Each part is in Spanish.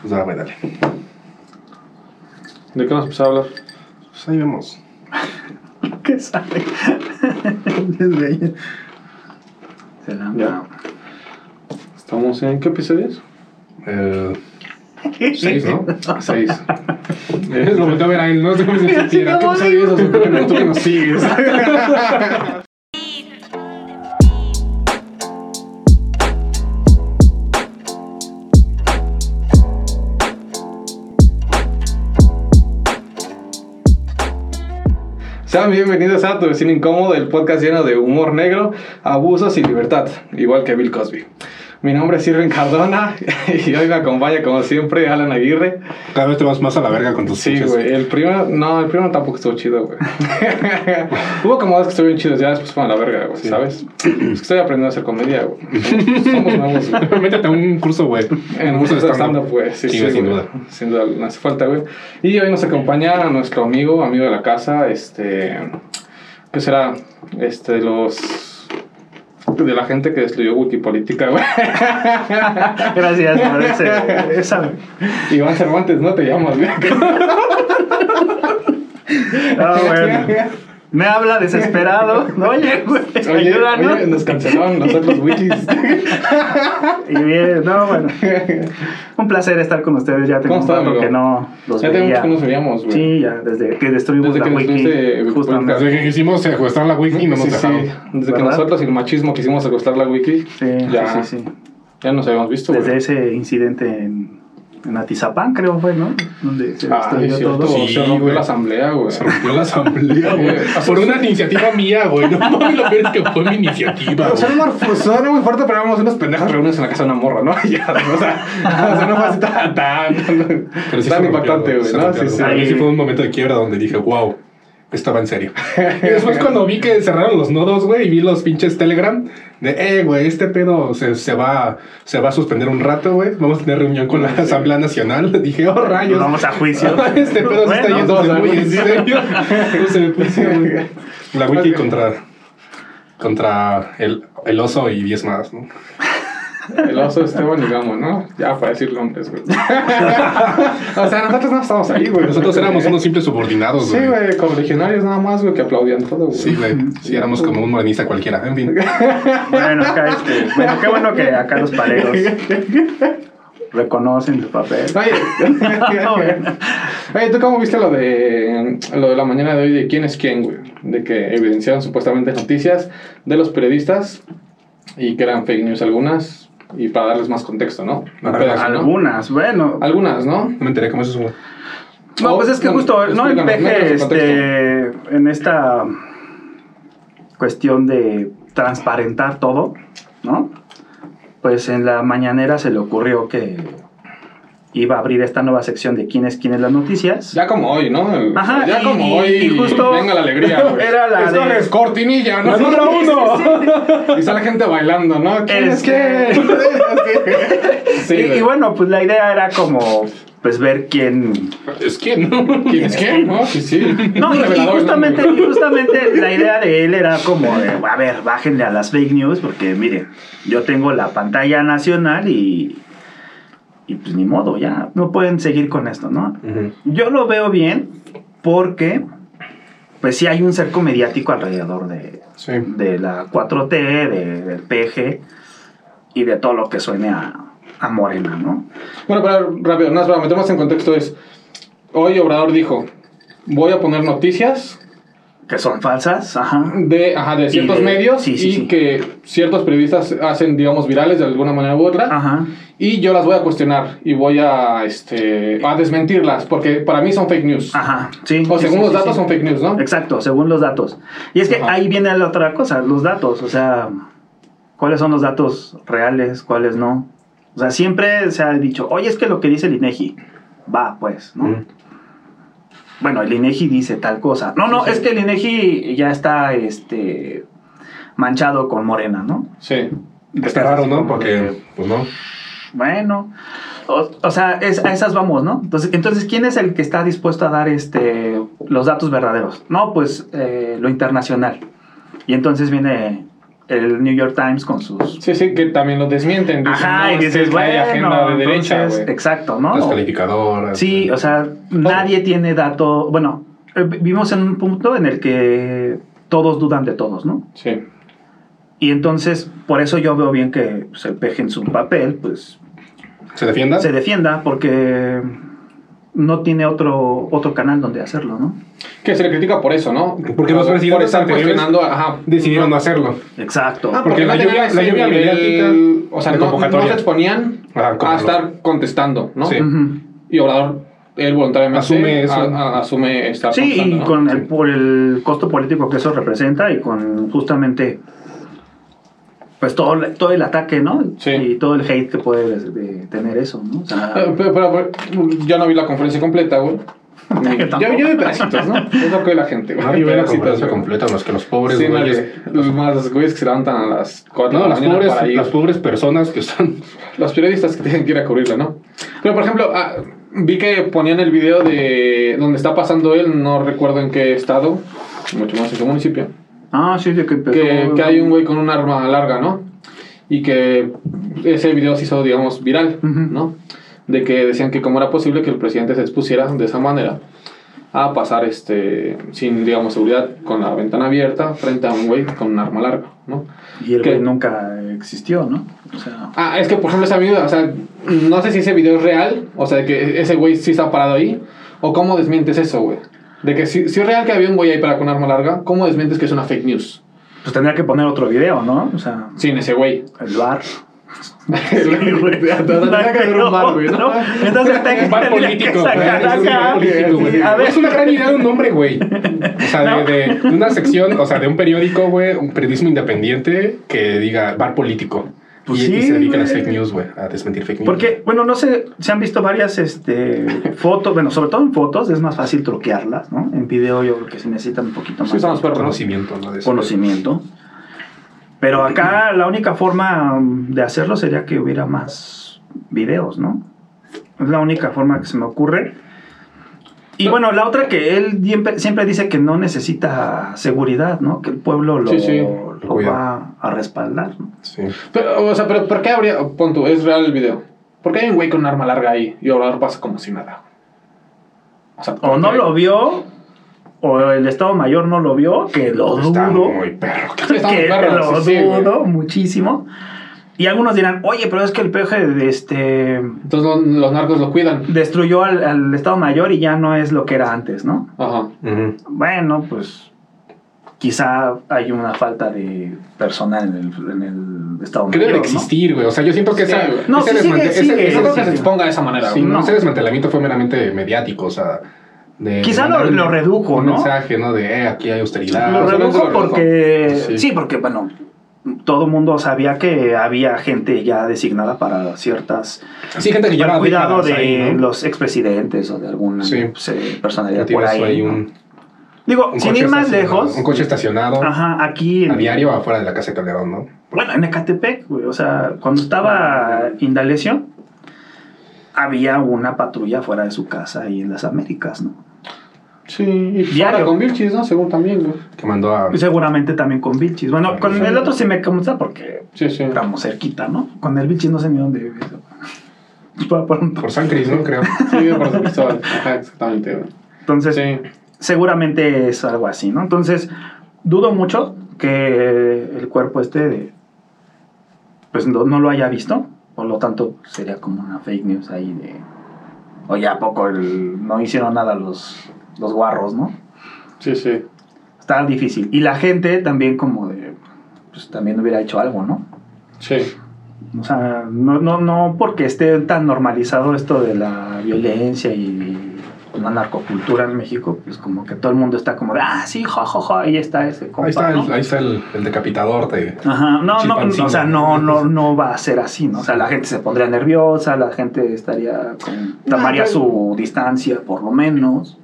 Pues va, güey, dale. ¿De qué nos empezó a hablar? Pues ahí vemos. ¿Qué sale? Desde ahí. Se la Ya. ¿Estamos en qué episodios? Eh, seis, ¿no? Seis. Eh, Lo volteé a ver a él, no sé cómo se sintiera. ¿Qué como episodio es? O sea, tú que no- tú que nos sigues. Bienvenidos a Tu Vecino Incómodo, el podcast lleno de humor negro, abusos y libertad, igual que Bill Cosby. Mi nombre es Irving Cardona y hoy me acompaña, como siempre, Alan Aguirre. Cada vez te vas más a la verga con tus Sí, güey. El primero, no, el primero tampoco estuvo chido, güey. Hubo como dos que estuvieron chidos, ya después fueron a la verga, güey, Sí. ¿sabes? Es que estoy aprendiendo a hacer comedia, güey. Somos nuevos, güey. Métete a un curso, güey. En un curso de stand-up, güey. Sí, Sí, sí, sin duda. Sin duda, no hace falta, güey. Y hoy nos acompaña nuestro amigo, amigo de la casa, este... ¿Qué será? Este, los... De la gente que destruyó Wikipolítica, güey. Gracias por ese, esa. Iván Cervantes, ¿no te llamas, güey? Ah, bueno. Me habla desesperado. Oye, güey, Oye, ayúdanos. oye, nos cancelaron los otros wikis. Y bien, no, bueno. Un placer estar con ustedes. Ya tengo ¿Cómo un estás, rato amigo? que no los Ya tenemos que nos veíamos, güey. Sí, ya, desde que destruimos Desde la que wiki. destruiste Justamente. Desde que quisimos secuestrar la wiki no nos Sí, sí. dejaron. Desde que nosotros y el machismo quisimos secuestrar la wiki, Sí, ya, sí, sí, sí. ya nos habíamos visto. Desde güey. ese incidente en, en Atizapán, creo fue, ¿no? Donde se Ah, destruyó es cierto, todo. Sí, se rompió güey. la asamblea, güey. Se rompió la asamblea, güey. Por una iniciativa mía, güey. No mames, lo peor es que fue mi iniciativa. O sea, no muy fuerte, pero éramos unas pendejas reuniones en la casa de una morra, ¿no? Ya, o sea, o sea, no fue así tan, tan, Pero sí tan se impactante, güey, ¿no? Sí, sí. Fue un momento de quiebra donde dije, wow, estaba en serio. Y después cuando vi que cerraron los nodos, güey, y vi los pinches Telegram, de, eh, güey, este pedo se, se, va, se va a suspender un rato, güey. Vamos a tener reunión con la Asamblea Nacional. Dije, oh, rayos. Vamos a juicio. Este pedo se está yendo a muy en serio. A juicio, güey. La wiki contra, contra el, el oso y 10 más, ¿no? El oso Esteban y Gamo, ¿no? Ya, para decir nombres, güey. o sea, nosotros no estábamos ahí, güey. Nosotros éramos unos simples subordinados, Sí, güey. güey, como legionarios nada más, güey, que aplaudían todo, güey. Sí, güey. Sí, éramos como un morenista cualquiera. En fin. Bueno, acá este, bueno, qué bueno que acá los paleros reconocen su papel. Oye, oye, ¿tú cómo viste lo de lo de la mañana de hoy de quién es quién, güey? De que evidenciaron supuestamente noticias de los periodistas y que eran fake news algunas y para darles más contexto, ¿no? Algunas, bueno. Algunas, ¿no? No me enteré cómo es eso. No, pues es que No, justo, no el explícanos, peje métenos en este, en esta cuestión de transparentar todo, ¿no? Pues en la mañanera se le ocurrió que iba a abrir esta nueva sección de quién es quién es las noticias. Ya como hoy, ¿no? Ajá, ya y- como hoy. y justo venga la alegría, güey. era la Esto de- es cortinilla, ¿no? Número uno. y sale gente bailando, ¿no? ¿Quién es Es quién? sí, y, bueno, pues la idea era como pues ver quién Es quién, ¿no? ¿Quién es quién? No, sí, sí. No, y, justamente, justamente la idea de él era como, de, a ver, bájenle a las fake news, porque miren, yo tengo la pantalla nacional y, y pues ni modo, ya no pueden seguir con esto, ¿no? Yo lo veo bien porque, pues sí hay un cerco mediático alrededor de, Sí. de la 4T, de- del PG y de todo lo que suene a, a Morena, ¿no? Bueno, pero rápido, nada más para meternos en contexto es... Hoy Obrador dijo, voy a poner noticias Que son falsas, ajá. de, ajá, de ciertos de- medios sí, sí, y sí. que ciertos periodistas hacen, digamos, virales de alguna manera u otra. Ajá. Y yo las voy a cuestionar y voy a, este, a desmentirlas, porque para mí son fake news. Ajá, sí. O según los datos son fake news, ¿no? Exacto, según los datos. Y es que Ajá. ahí viene la otra cosa, los datos, o sea, cuáles son los datos reales, cuáles no. O sea, siempre se ha dicho, oye, es que lo que dice el INEGI, va, pues, ¿no? Mm. Bueno, el INEGI dice tal cosa. No, no, Sí, sí. es que el INEGI ya está, este, manchado con morena, ¿no? Sí. Está raro, ¿no? Porque, pues no. Bueno, o, o sea, es- a esas vamos, ¿no? Entonces, entonces, ¿quién es el que está dispuesto a dar este, los datos verdaderos? No, pues eh, lo internacional. Y entonces viene el New York Times con sus... Sí, sí, que también lo desmienten. Dicen, Ajá, no, y es que dices, hay bueno, agenda de derecha, entonces, güey. exacto, ¿no? Las calificadoras. Sí, o sea, nadie tiene dato. Bueno, eh, vivimos en un punto en el que todos dudan de todos, ¿no? Sí. Y entonces, por eso yo veo bien que pues, el peje en su papel, pues, ¿Se defienda? se defienda, porque no tiene otro, otro canal donde hacerlo, ¿no? Que se le critica por eso, ¿no? Porque los presidentes anteriores cuestionando, ajá. Decidieron no hacerlo. Exacto. Ah, Porque porque la no lluvia- la ese lluvia nivel, mediática O sea, no, no se exponían como a estar contestando, ¿no? Sí. Y Obrador, él voluntariamente Asume eso. a- a- asume estar Sí, y ¿no? con el, por el costo político que eso representa y con justamente pues todo, el- todo el ataque, ¿no? Sí. Y todo el hate que puede de- de tener eso, ¿no? O sea, Eh, Pero, pero- pero yo no vi la conferencia completa, güey. Yo Yo, yo vi pedacitos, ¿no? Es lo que la gente, güey. Nadie ve la Pedacitos, conferencia güey. completa más que los pobres Sí, güeyes. nadie. Los más güeyes que se levantan a las 4 No, de la las mañana pobres, para ir. las pobres personas que están. Los periodistas que tienen que ir a cubrirla, ¿no? Pero, por ejemplo, ah, vi que ponían el video de donde está pasando él, no recuerdo en qué estado, mucho más en qué municipio, ah, sí, de que empezó... que, que hay un güey con un arma larga, ¿no? Y que ese video se hizo, digamos, viral, Ujú. ¿no? De que decían que cómo era posible que el presidente se expusiera de esa manera a pasar este sin, digamos, seguridad con la ventana abierta frente a un güey con un arma larga, ¿no? Y el que- güey nunca existió, ¿no? O sea, Ah, es que por ejemplo esa video, o sea, no sé si ese video es real, o sea, de que ese güey sí está parado ahí, o cómo desmientes eso, güey. De que si, si es real que había un güey ahí para con arma larga, ¿cómo desmientes que es una fake news? pues tendría que poner otro video, ¿no? O sea, Sin ese güey. el bar. Tendría que haber un bar, güey, ¿no? Entonces te Un bar político. Es una gran idea de un nombre, güey. O sea, de, de una sección, o sea, de un periódico, güey, un periodismo independiente que diga bar político. Pues y, sí, y se dedica a las fake news, güey, a desmentir fake news. Porque, bueno, no sé, se han visto varias este, fotos, bueno, sobre todo en fotos es más fácil truquearlas, ¿no? En video yo creo que se necesitan un poquito más Sí, perros, ¿no? conocimiento, ¿no? De conocimiento. Pero acá la única forma de hacerlo sería que hubiera más videos, ¿no? Es la única forma que se me ocurre. Y bueno, la otra que él siempre, siempre dice que no necesita seguridad, ¿no? Que el pueblo lo, Sí, sí. lo va a respaldar, ¿no? Sí. Pero, o sea, pero ¿por qué habría, pon tú, es real el video? ¿Por qué hay un güey con un arma larga ahí y Obrador pasa como si nada? O sea, O ¿por no lo vio, o el Estado Mayor no lo vio, que lo Está dudo. muy perro. Sí, está muy que lo sí, sí, güey. dudo muchísimo. Y algunos dirán, oye, pero es que el peje de este, Entonces los, los narcos lo cuidan. destruyó al, al Estado Mayor y ya no es lo que era antes, ¿no? Ajá. Bueno, pues quizá hay una falta de personal en el, en el Estado Que debe Mayor, de existir, güey. O sea, yo siento que Sí, esa. No, ese, sí sigue, desmante- ese- sigue. ese- No creo que se exponga de esa manera, sí, güey. no, ese desmantelamiento fue meramente mediático, o sea. De Quizá lo- un- lo redujo, un ¿no? mensaje, ¿no? De eh, aquí hay austeridad. Lo redujo lo porque... Sí. Sí, porque, bueno, todo el mundo sabía que había gente ya designada para ciertas... Sí, gente que lleva cuidado de ahí, ¿no? los expresidentes o de alguna Sí. pues, eh, personalidad por ahí. ahí ¿no? un, Digo, un sin ir más lejos... Un coche estacionado Ajá, aquí... a en- diario afuera de la casa de Calderón, ¿no? Bueno, en Ecatepec, güey, o sea, cuando estaba Indalecio, había una patrulla fuera de su casa ahí en las Américas, ¿no? Sí, y pues Diario. ahora con Vilchis, ¿no? Según también, güey. Que mandó a. Seguramente también con Vilchis. Bueno, con el otro sí me consta porque Sí, sí. estamos cerquita, ¿no? Con el Vilchis no sé ni dónde vive. Por pronto. Por San Cris, ¿no? Creo. Sí, por San Cristóbal. Ajá, exactamente, güey. Entonces, Sí. seguramente es algo así, ¿no? Entonces, dudo mucho que el cuerpo este de, pues no, no lo haya visto, por lo tanto sería como una fake news ahí de, oye, ¿a poco el- no hicieron nada los, los guarros, no? Sí, sí. Está difícil. Y la gente también como de, pues también hubiera hecho algo, ¿no? Sí. O sea, no, no, no porque esté tan normalizado esto de la violencia y la narcocultura en México, pues como que todo el mundo está como de, ah, sí, ja, ja, ja, ahí está ese compa, Ahí está, ¿no? el, ahí está el, el decapitador de. Ajá, no, no, o sea, no, no, no va a ser así, ¿no? O sea, la gente se pondría nerviosa, la gente estaría con, tomaría pero- su distancia, por lo menos.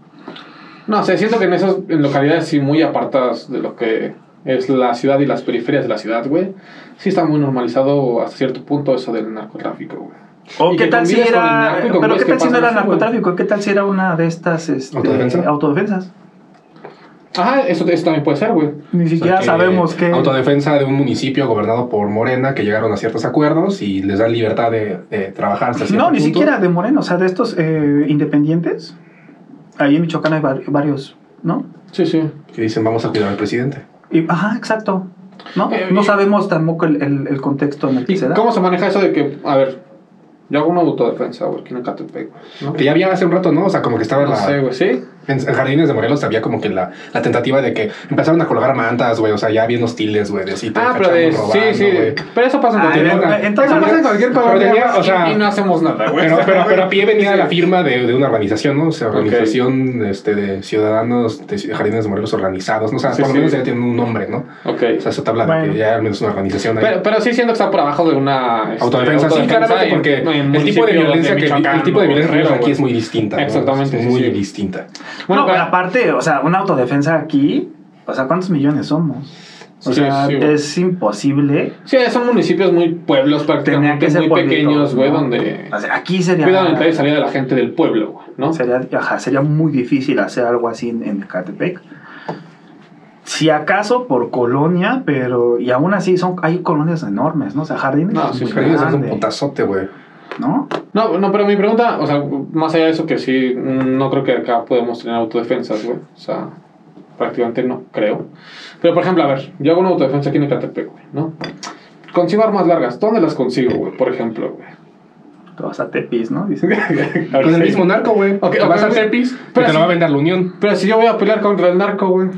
No sé, siento que en esas en localidades sí muy apartadas de lo que es la ciudad y las periferias de la ciudad, güey, sí está muy normalizado hasta cierto punto eso del narcotráfico, güey. O qué tal si era, pero qué que tal si no era narcotráfico, qué tal si era una de estas este, ¿Autodefensa? autodefensas. Ajá, eso, eso también puede ser, güey. Ni siquiera O sea, que sabemos que... Autodefensa de un municipio gobernado por Morena que llegaron a ciertos acuerdos y les dan libertad de, de trabajar hasta No, ni punto. siquiera de Moreno, o sea, de estos eh, independientes. Ahí en Michoacán hay vari- varios, ¿no? Sí, sí. Que dicen, vamos a cuidar al presidente. Y, ajá, exacto. ¿No? Eh, no sabemos tampoco el, el- el contexto en el que ¿Y se da. cómo se maneja eso de que, a ver, yo hago una autodefensa, güey, aquí en Ecatepec, güey, ¿no? Que ya había hace un rato, ¿no? O sea, como que estaba No la... sé, güey, ¿sí? En en Jardines de Morelos había como que la, la tentativa de que empezaron a colgar mantas, güey. O sea, ya bien hostiles, güey. De si te Ah, pero de... Sí, robando, sí. güey. Pero eso pasa en Ah, cualquier lugar. en todas Eso pasa en cualquier Pero colonia o y- sea, y, no hacemos nada, güey. Pero, pero, pero a pie venía Sí. la firma de, de una organización, ¿no? O sea, organización este, de ciudadanos de Jardines de Morelos organizados, ¿no? O sea, Sí, por lo sí. menos ya tienen un nombre, ¿no? Ok. O sea, eso te habla de que ya al menos una organización ahí. Pero, pero sí siento que está por abajo de una... este, Autodefensa, sí, claramente, en- porque el tipo de violencia que el tipo de violencia aquí es muy distinta. Exactamente, Es sí, muy sí. distinta. Bueno, no, pero- aparte, o sea, una autodefensa aquí, o sea, ¿cuántos millones somos? O Sí, sea, sí, es imposible. Sí, son municipios muy pueblos prácticamente, que ser muy pueblito, pequeños, güey, ¿no? donde O sea, aquí sería... cuidan y salida de la gente del pueblo, güey, ¿no? Sería, ajá, sería muy difícil hacer algo así en, en Ecatepec. Si acaso por colonia, pero... Y aún así son hay colonias enormes, ¿no? O sea, jardines No, muy Jardines es un putazote, güey. ¿No? No, no, pero mi pregunta, o sea, más allá de eso que sí, no creo que acá podemos tener autodefensas, güey. O sea, prácticamente no, creo. Pero, por ejemplo, a ver, yo hago una autodefensa aquí en Ecatepec, güey, ¿no? Consigo armas largas. ¿Dónde las consigo, güey? Por ejemplo, güey. Te vas a Tepis, ¿no? Dicen. Con el mismo narco, güey. Ok, Te ok, vas a. Tepis y Pero te lo va a vender la Unión. Pero si yo voy a pelear contra el narco, güey.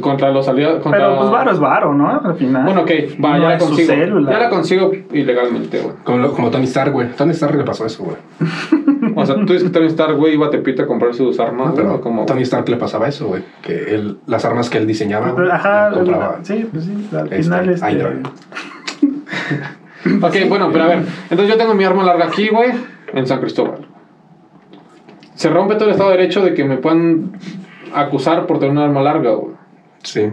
Contra los aliados. Contra... Pero pues varo es varo, ¿no? Al final. Bueno, ok, va, No ya la consigo. célula. Ya la consigo ilegalmente, güey. Como, como Tony Stark, güey. Tony Stark le pasó eso, güey. O sea, tú dices que Tony Stark, güey, iba a Tepito a comprar sus armas, No, pero como... Tony Stark le pasaba eso, güey. Que él, las armas que él diseñaba, Pero, Ajá, compraba. sí, pues sí, al Este, final este... Hydra. Ok, bueno, pero a ver. Entonces yo tengo mi arma larga aquí, güey, en San Cristóbal. Se rompe todo el Estado de Derecho de que me puedan acusar por tener un arma larga, güey. Sí.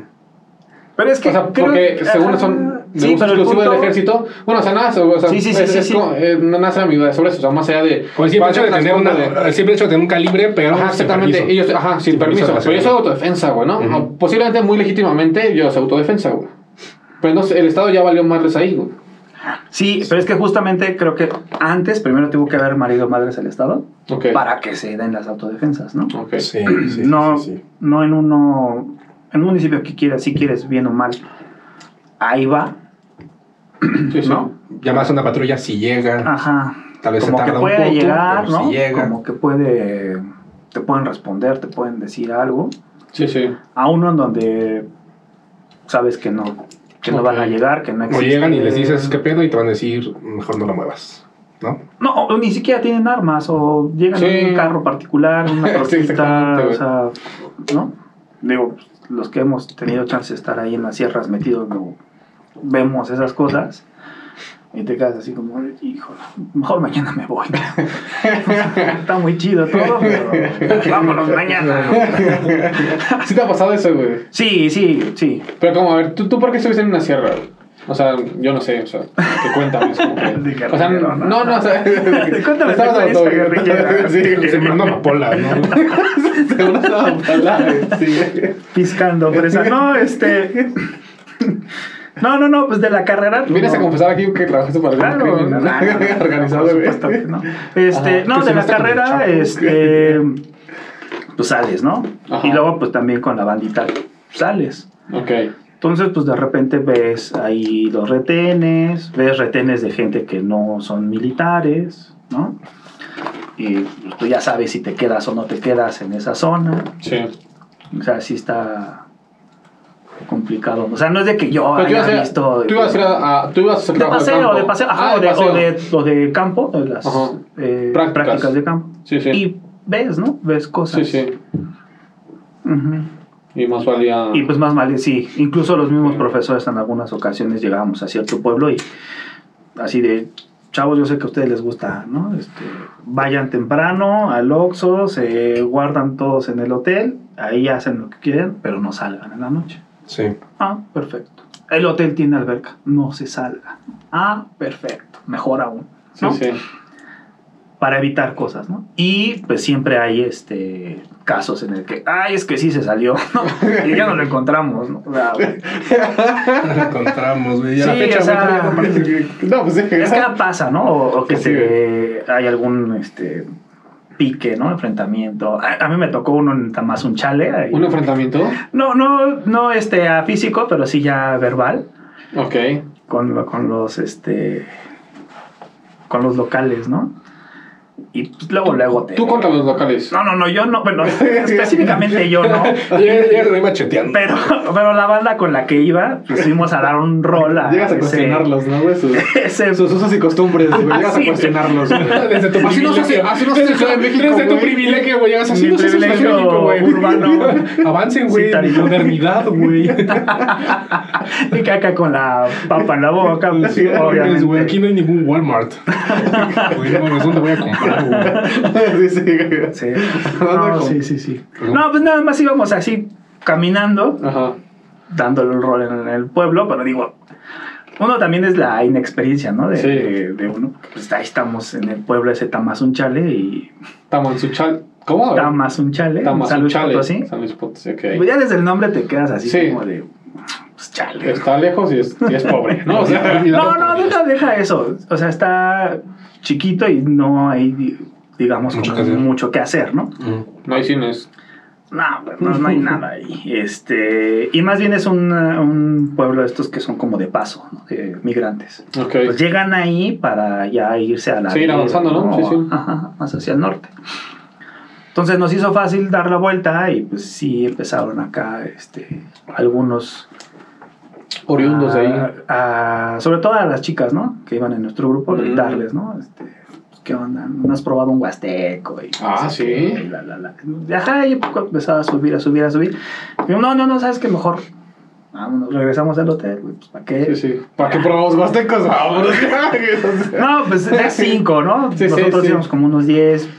Pero es que O sea, creo porque que- según son de sí, uso exclusivo del ejército. Bueno, o sea, nada, o sea, Sí, sí, sí, es, sí, es sí. como, eh, no nace ambigüedad sobre eso, o sea, más allá de. Con el simple hecho de tener una, el simple hecho de tener un calibre, pero Ajá, sin exactamente. Ellos, ajá, sin, Sin permiso. de pero yo soy autodefensa, güey, ¿no? O Posiblemente muy legítimamente yo soy autodefensa, güey. Pero entonces el Estado ya valió madres ahí, güey. Sí, pero es que justamente creo que antes primero tuvo que haber marido madres el Estado para que se den las autodefensas, ¿no? Ok. Sí, sí, no, sí, sí. no en uno, en un municipio que quieras, si quieres bien o mal, ahí va, Sí, sí. ¿no? Llamas a una patrulla si llega. Ajá. Tal vez se como que tarda un puede poco, llegar, pero ¿no? si llega. Como que puede, te pueden responder, te pueden decir algo. Sí, sí. A uno en donde sabes que no, que no van a llegar, que no O existe. llegan y les dices qué pedo y te van a decir, mejor no la muevas. ¿No? No, o ni siquiera tienen armas, o llegan Sí. en un carro particular, una Sí, troquita, exactamente, o sea, ¿no? Digo, los que hemos tenido chance de estar ahí en las sierras metidos, no, vemos esas cosas y te quedas así como, híjole, mejor mañana me voy. Está muy chido todo, pero vámonos mañana. ¿Sí te ha pasado eso, güey? Sí, sí, sí. Pero como, a ver, ¿tú, tú por qué estuviste en una sierra, güey? O sea, yo no sé, o sea, que cuéntame. como o sea, no, ¿no? no, o sea... Cuéntame estabas guerrillera. Sí, Se me una amapola, ¿no? se me una amapola, güey, sí. Piscando presa. No, este. No, no, no, pues de la carrera. Vienes no. a confesar aquí que trabajaste para Claro, crimen no, no, no, organizado, güey. supuesto no. Este, Ajá, no, de la el carrera, este, pues sales, ¿no? Ajá. Y luego, pues también con la bandita sales. Ok. Entonces, pues de repente ves ahí los retenes, ves retenes de gente que no son militares, ¿no? Y pues, tú ya sabes si te quedas o no te quedas en esa zona. Sí. O sea, sí está complicado. O sea, no es de que yo Pero haya visto... tú ibas a ir a, tú ibas a De paseo, campo. de paseo, ajá, Ah, o, de, paseo. o, de, o de campo, de las eh, Prácticas. prácticas. de campo. Sí, sí. Y ves, ¿no? Ves cosas. Sí, sí. Y más valía... Y pues más mal, sí. Incluso los mismos Sí. profesores en algunas ocasiones llegábamos a cierto pueblo y así de, chavos, yo sé que a ustedes les gusta, ¿no? Este, vayan temprano al Oxxo, se guardan todos en el hotel, ahí hacen lo que quieren, pero no salgan en la noche. Sí. Ah, perfecto. El hotel tiene alberca, no se salga. Ah, perfecto. Mejor aún. Sí, ¿no? sí. para evitar cosas, ¿no? Y pues siempre hay este casos en el que, ay, es que sí se salió, ¿no? Y ya no lo encontramos, ¿no? O sea, Lo encontramos, güey. A la Sí, fecha, o sea, no. No, pues sí. es que pasa, ¿no? O, o que Sí. se, hay algún este pique, ¿no? Enfrentamiento. A, a mí me tocó uno en Tamazunchale. ahí. ¿Un enfrentamiento? No, no, no este, a físico, pero sí ya verbal. Ok. con, con los este con los locales, ¿no? Y pues, luego luego te Tú contra los locales. No, no, no, yo no, bueno, específicamente yo no. Estoy macheteando. Pero, pero la banda con la que iba, pues fuimos a dar un rol a Llegas a ese- cuestionarlos, ¿no, güey? Sus, ese- sus usos y costumbres, güey. Llegas Sí, a cuestionarlos. güey. Desde tu Así no se hace- privilegio. así no se hace en México, Desde tu privilegio, güey. Llegas así no se hace en México, güey. urbano. Avancen, güey. Modernidad, güey. y caca con la papa en la boca, pues, Sí, obviamente. güey. Aquí no hay ningún Walmart. Güey, no ¿dónde voy a comprar? sí, sí. Sí. ¿Dónde No, sí, sí, sí. No, pues nada más íbamos así caminando Ajá. dándole el rol en el pueblo, pero digo, uno también es la inexperiencia, ¿no? De, Sí. de, de uno. Pues ahí estamos en el pueblo ese Tamazunchale y Tamanzuchal. ¿Cómo? Tamazunchale, en San Luis Tamazunchale. Potosí. San Luis Potosí, ok. Pues ya desde el nombre te quedas así Sí. como de, pues chale. Está lejos y es, y es pobre, ¿no? O sea, No, no, deja, deja eso. O sea, está chiquito y no hay, di- digamos, Mucho como que hacer. mucho que hacer, ¿no? no hay cines. No, pues, no, no hay nada ahí. Este, y más bien es un, un pueblo de estos que son como de paso, ¿no? de migrantes. Ok. Pues llegan ahí para ya irse a la... Seguir avanzando, ¿no? Sí, sí. Ajá, más hacia el norte. Entonces nos hizo fácil dar la vuelta y pues sí empezaron acá este, algunos... Oriundos de ahí. a- a- sobre todo a las chicas, ¿no? Que iban en nuestro grupo, Mm. gritarles, ¿no? Este, pues, ¿Qué onda? ¿No has probado un huasteco? Y Ah, no sé ¿sí? qué, y la, la, la. Ajá, y poco empezaba a subir, a subir, a subir. Y yo, no, no, no, ¿sabes qué? Mejor vámonos, regresamos al hotel, güey, pues, ¿para qué? Sí, sí. ¿Para qué probamos huastecos? Vámonos. No, pues de cinco, ¿no? Sí, sí, Nosotros sí. íbamos como unos 10,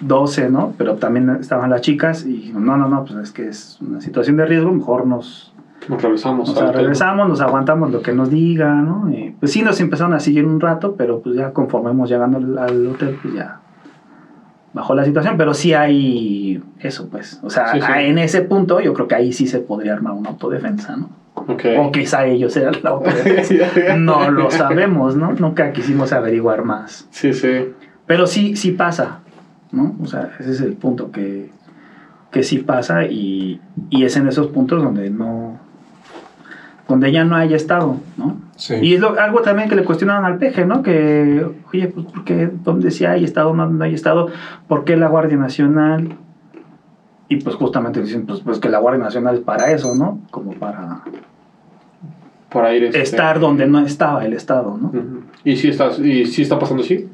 12, ¿no? Pero también estaban las chicas y no, no, no, pues es que es una situación de riesgo, mejor nos, Nos regresamos. o sea, regresamos, nos aguantamos lo que nos diga, ¿no? Y, pues sí, nos empezaron a seguir un rato, pero pues ya conforme hemos llegando al, al hotel, pues ya bajó la situación, pero sí hay eso, pues. O sea, Sí, sí. en ese punto yo creo que ahí sí se podría armar una autodefensa, ¿no? Ok. O quizá ellos eran la autodefensa. No lo sabemos, ¿no? Nunca quisimos averiguar más. Sí, sí. Pero sí, sí pasa, ¿no? O sea, ese es el punto que, que sí pasa y, y es en esos puntos donde no... donde ya no haya estado, ¿no? Sí. Y es lo- algo también que le cuestionaban al peje, ¿no? Que, oye, pues, ¿por qué? ¿Dónde sí hay estado, no, no hay estado? ¿Por qué la Guardia Nacional? Y pues justamente dicen, pues, pues que la Guardia Nacional es para eso, ¿no? Como para Para ir. este- estar donde no estaba el Estado, ¿no? ¿Y si estás, y si está pasando así?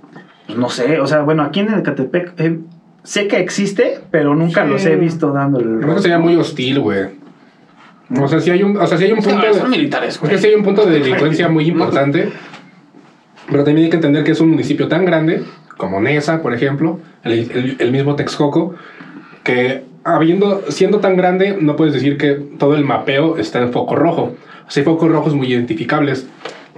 Pues no sé, o sea, bueno, aquí en el Catepec eh, sé que existe, pero nunca Sí. los he visto dándole el Creo que sería muy hostil, güey. O sea, si hay un, o sea, si hay un punto de, son militares, es que sí hay un punto de delincuencia muy importante, pero también hay que entender que es un municipio tan grande como Nesa, por ejemplo, el, el- el mismo Texcoco, que habiendo, siendo tan grande, no puedes decir que todo el mapeo está en foco rojo. O sea, hay focos rojos muy identificables.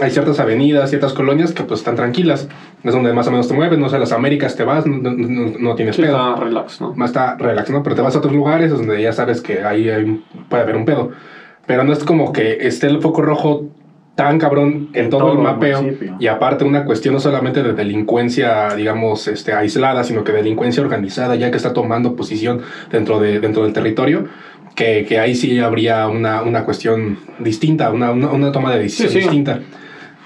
Hay ciertas avenidas, ciertas colonias que pues están tranquilas. Es donde más o menos te mueves, no sé, a las Américas te vas, no, no- no- no tienes Sí, pedo está relax, ¿no? más está relax, ¿no? Pero te vas a otros lugares donde ya sabes que ahí hay puede haber un pedo. Pero no es como que esté el foco rojo tan cabrón en todo, todo el el mapeo. municipio. Y aparte una cuestión no solamente de delincuencia, digamos, este, aislada, sino que delincuencia organizada, ya que está tomando posición dentro, de, dentro del territorio. Que, que ahí sí habría una, una cuestión distinta, una, una, una toma de decisión Sí, sí. distinta.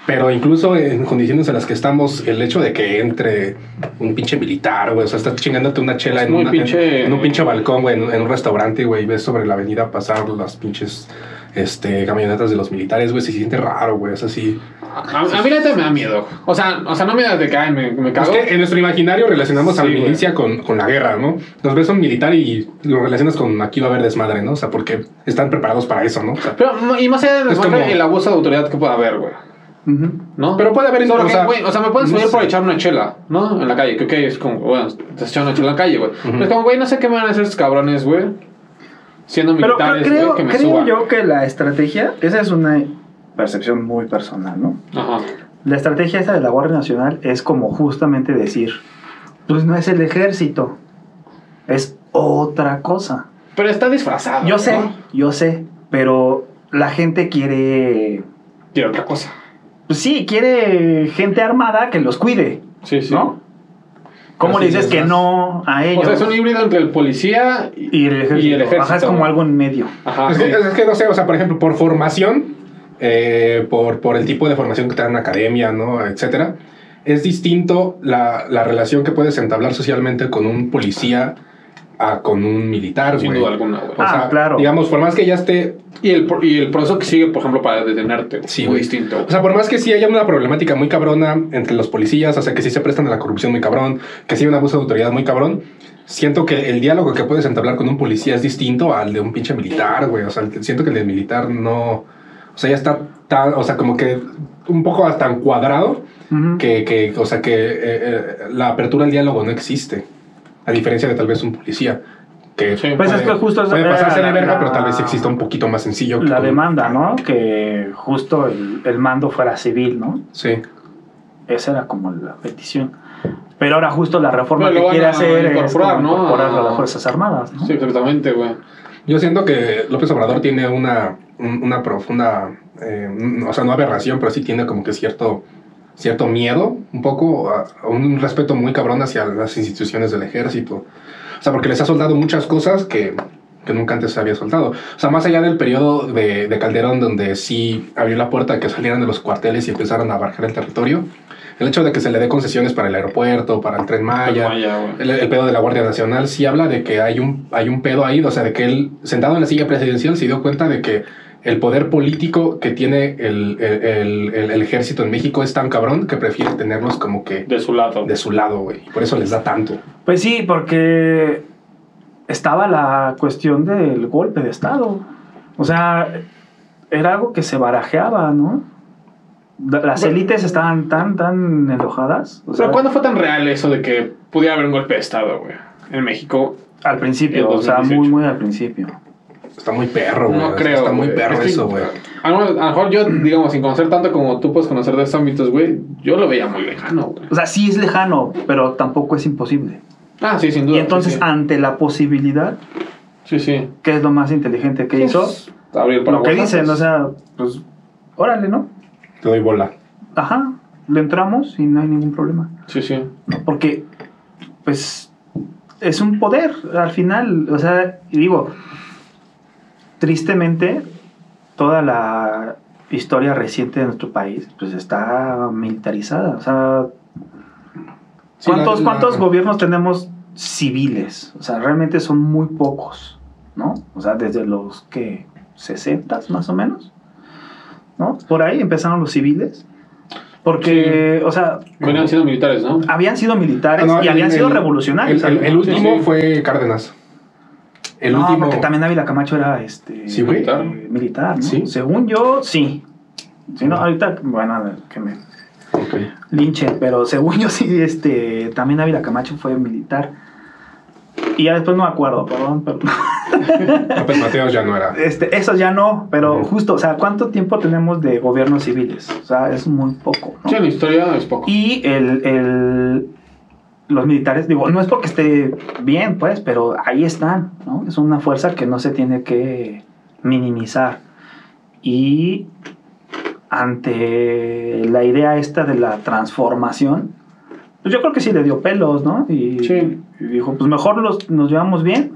Pero incluso en condiciones en las que estamos, el hecho de que entre un pinche militar, güey, o sea, estás chingándote una chela Es en, muy una- pinche- en, en un pinche balcón, güey, en, en un restaurante, güey, y ves sobre la avenida pasar las pinches este, camionetas de los militares, güey, se siente raro, güey, es así. A, a mí neta me da miedo. O sea, o sea no me da de ay, me, me Es cago. que en nuestro imaginario relacionamos a Sí, la milicia con, con la guerra, ¿no? Nos ves a un militar y lo relacionas con aquí va a haber desmadre, ¿no? O sea, porque están preparados para eso, ¿no? O sea, Pero, y más allá de Es desmadre, como- el abuso de autoridad que puede haber, güey. ¿No? Pero puede haber- o sea, o sea, güey, o sea, me pueden no subir por sé. echar una chela, ¿no? En la calle, que ok, es como, bueno, te echando una chela en la calle, güey. Pero es como, güey, no sé qué me van a hacer estos cabrones, güey. Siendo Pero militares, creo, güey, que me creo suban. yo que la estrategia, esa es una percepción muy personal, ¿no? Ajá. La estrategia esta de la Guardia Nacional es como justamente decir, pues no es el ejército. Es otra cosa. Pero está disfrazado. Yo sé, ¿no? yo sé, pero la gente quiere... Quiero otra cosa. Pues sí, quiere gente armada que los cuide, Sí, sí. ¿no? ¿Cómo Así le dices es que más. no a ellos? O sea, es un híbrido entre el policía y, y el ejército. y el ejército. Ajá, es como algo en medio. Ajá, es, sí. que, es que no sé, o sea, por ejemplo, por formación, eh, por, por el tipo de formación que te dan en academia, ¿no? Etcétera, es distinto la, la relación que puedes entablar socialmente con un policía a con un militar, Sin duda alguna, güey. O Ah, sea, claro. digamos, por más que ya esté Y el, y el proceso que sigue, por ejemplo, para detenerte. Sí, muy güey. distinto. O sea, por más que sí haya una problemática muy cabrona entre los policías, o sea, que sí se prestan a la corrupción muy cabrón, que sí hay un abuso de autoridad muy cabrón, siento que el diálogo que puedes entablar con un policía es distinto al de un pinche militar, güey. O sea, siento que el de militar no... O sea, ya está tan... O sea, como que un poco hasta encuadrado que, que, o sea, que eh, eh, la apertura al diálogo no existe. A diferencia de tal vez un policía. Que Sí. Pues es que justo puede pasarse de verga, la- pero tal vez exista un poquito más sencillo. que La demanda, ¿no? Que justo el, el mando fuera civil, ¿no? Sí. Esa era como la petición. Pero ahora justo la reforma que quiere a hacer es incorporar, como ¿no? incorporarlo a las Fuerzas Armadas, ¿no? Sí, exactamente, güey. Yo siento que López Obrador tiene una, un- una profunda, eh, o sea, no aberración, pero sí tiene como que cierto, cierto miedo, un poco, a- a un respeto muy cabrón hacia las instituciones del ejército. O sea, porque les ha soltado muchas cosas que, que nunca antes se había soltado. O sea, más allá del periodo de, de Calderón, donde sí abrió la puerta a que salieran de los cuarteles y empezaran a abarcar el territorio, el hecho de que se le dé concesiones para el aeropuerto, para el tren Maya, el, el pedo de la Guardia Nacional sí habla de que hay un, hay un pedo ahí, o sea, de que él, sentado en la silla presidencial, se dio cuenta de que el poder político que tiene el, el- el- ejército en México es tan cabrón que prefiere tenerlos como que De su lado. de su lado, güey. Por eso les da tanto. Pues sí, porque estaba la cuestión del golpe de Estado. O sea, era algo que se barajeaba, ¿no? Las Bueno. élites estaban tan, tan enojadas. O sea, ¿cuándo fue tan real eso de que pudiera haber un golpe de Estado, güey? En México. Al principio, o sea, 2018. muy, muy al principio. Está muy perro, güey. No O sea, creo. Está muy perro Es eso, güey. A lo a lo mejor yo, digamos, sin conocer tanto como tú puedes conocer de estos ámbitos, güey, yo lo veía muy lejano, güey. O sea, sí es lejano, pero tampoco es imposible. Ah, sí, sin duda. Y entonces, sí, ante la posibilidad, sí. sí. ¿qué es lo más inteligente que hizo? Pues, abrir Lo que dicen, o sea, pues, órale, ¿no? Te doy bola. Ajá, le entramos y no hay ningún problema. Sí, sí. Porque, pues, es un poder al final. O sea, y digo, tristemente, toda la historia reciente de nuestro país, pues está militarizada. O sea, ¿cuántos, la- la- cuántos gobiernos tenemos civiles? O sea, realmente son muy pocos, ¿no? O sea, desde los que 60 más o menos, ¿no? Por ahí empezaron los civiles. Porque, o sea, Venían siendo militares, ¿no? habían sido militares Ah, no, y el- habían sido el- revolucionarios. El, el- el algunos. último Sí, sí. fue Cárdenas. El no, último. porque también Ávila Camacho era este Sí, güey. eh, militar, ¿no? Sí. Según yo, sí. Si no, ahorita, bueno, que me Ok. linchen, pero según yo sí, este, también Ávila Camacho fue militar. Y ya después no me acuerdo, perdón, pero López Mateos ya no era. este, eso ya no, pero justo, o sea, ¿cuánto tiempo tenemos de gobiernos civiles? O sea, es muy poco, ¿no? Sí, en la historia es poco. Y el, el- los militares, digo, no es porque esté bien, pues, pero ahí están, ¿no? Es una fuerza que no se tiene que minimizar. Y ante la idea esta de la transformación, pues yo creo que sí le dio pelos, ¿no? Y, Sí. y dijo, pues mejor los, nos llevamos bien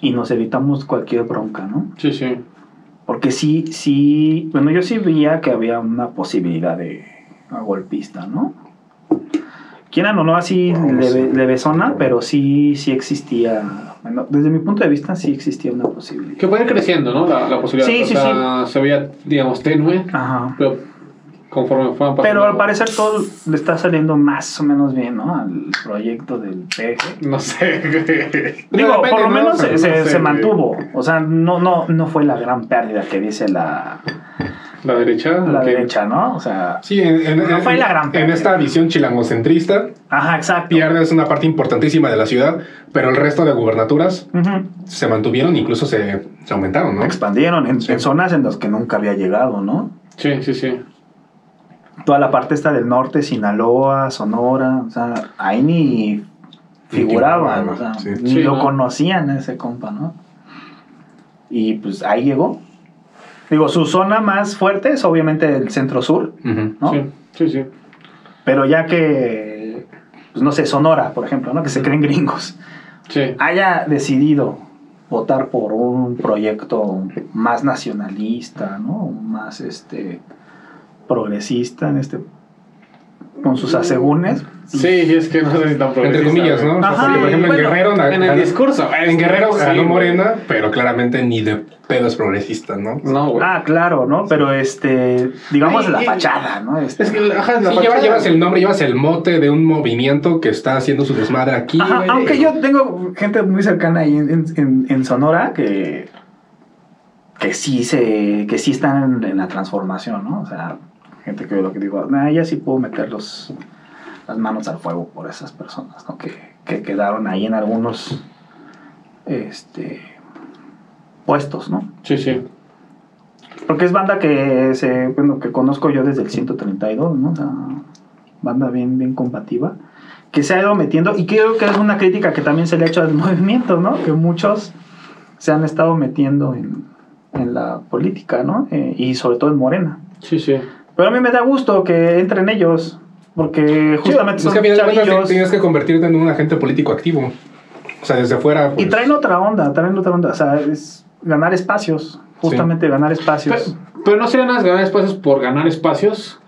y nos evitamos cualquier bronca, ¿no? Sí, sí. Porque sí, sí, bueno, yo sí veía que había una posibilidad de a golpista, ¿no? Quieran o no, así leve, levesona, pero sí, sí existía, bueno, desde mi punto de vista sí existía una posibilidad. Que puede ir creciendo, ¿no? La, la posibilidad. Sí, o sí, sea, se veía, digamos, tenue, Ajá. pero conforme fueron pasando. Pero al parecer todo le está saliendo más o menos bien, ¿no? Al proyecto del PG. No sé. Digo, Depende, por lo ¿no? menos se, no se- sé, se güey. mantuvo. O sea, no, no, no fue la gran pérdida que dice la, La derecha. la derecha, ¿no? O sea, Sí, en, en- No fue en- la gran en pérdida. esta visión chilangocentrista, ajá, exacto. pierdes una parte importantísima de la ciudad, pero el resto de gubernaturas se mantuvieron, incluso se, se aumentaron, ¿no? expandieron en, Sí. en zonas en las que nunca había llegado, ¿no? Sí, sí, sí. toda la parte esta del norte, Sinaloa, Sonora, o sea, ahí ni figuraban, o sea, Sí. ni Sí, lo ¿no? conocían ese compa, ¿no? Y pues ahí llegó. Digo, su zona más fuerte es obviamente el centro-sur. ¿no? Sí, sí, sí. Pero ya que, pues no sé, Sonora, por ejemplo, ¿no? Que se creen gringos, Sí. haya decidido votar por un proyecto más nacionalista, ¿no? Más este progresista en este con sus asegúnes. Sí, es que no sé si tan Entre progresista, comillas. ¿no? O sea, Ajá, porque, por ejemplo, bueno, en Guerrero... En el discurso. En Guerrero Sí, ganó. Morena, pero claramente ni de pedos progresistas, ¿no? No, güey. Ah, claro, ¿no? Pero este, digamos Ay, la fachada, ¿no? Este- Es que, ajá, la Sí, llevas, fachada. llevas el nombre, llevas el mote de un movimiento que está haciendo su desmadre aquí. Ajá, güey. aunque yo tengo gente muy cercana ahí en, en- en Sonora que, que sí se, que sí están en, en la transformación, ¿no? O sea, gente que lo que digo, nah, ya sí puedo meter los, las manos al fuego por esas personas, ¿no? Que, que quedaron ahí en algunos este puestos, ¿no? Sí, sí. Porque es banda que se, bueno, que conozco yo desde el 132, ¿no? O sea, banda bien, bien combativa, que se ha ido metiendo, y creo que es una crítica que también se le ha hecho al movimiento, ¿no? Que muchos se han estado metiendo en, en la política, ¿no? Eh, y sobre todo en Morena. Sí, sí. Pero a mí me da gusto que entren ellos, porque justamente Es son que cuentas chavillos, tienes que convertirte en un agente político activo. O sea, desde fuera. y pues, traen otra onda, traen otra onda, o sea, es ganar espacios, justamente ganar espacios. Pero, pero no serían las ganar espacios por ganar espacios.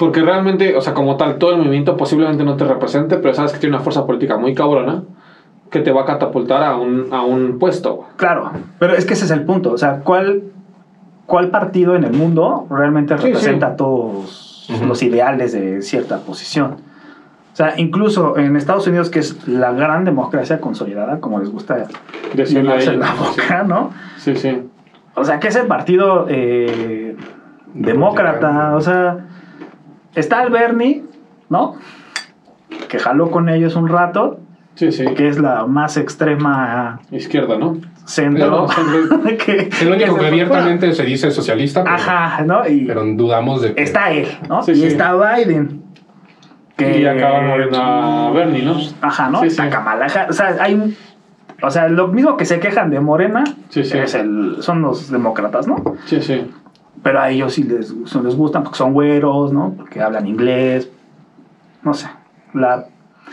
Porque realmente, o sea, como tal, todo el movimiento posiblemente no te represente, pero sabes que tiene una fuerza política muy cabrona que te va a catapultar a un, a un puesto. Claro, pero es que ese es el punto. O sea, ¿cuál, cuál partido en el mundo realmente Sí, representa sí. todos los ideales de cierta posición? O sea, incluso en Estados Unidos, que es la gran democracia consolidada, como les gusta Decirle la boca, ¿no? Sí, sí. O sea, que es el partido eh, demócrata. O sea, está el Bernie, ¿no? Que jaló con ellos un rato, Sí, sí. que es la más extrema Izquierda, ¿no? Centro. Pero- que, El único que que se- abiertamente se dice socialista, pero, Ajá, ¿no? Y pero dudamos de que. está él, ¿no? Sí, y sí. está Biden. Y acaba Morena Bernie, ¿no? Ajá, ¿no? Sí, está. Kamala. O sea, hay un- O sea, lo mismo que se quejan de Morena Sí, sí. es el, son los demócratas, ¿no? Sí, sí. Pero a ellos sí les, sí les gustan porque son güeros, ¿no? Porque hablan inglés. No sé. La,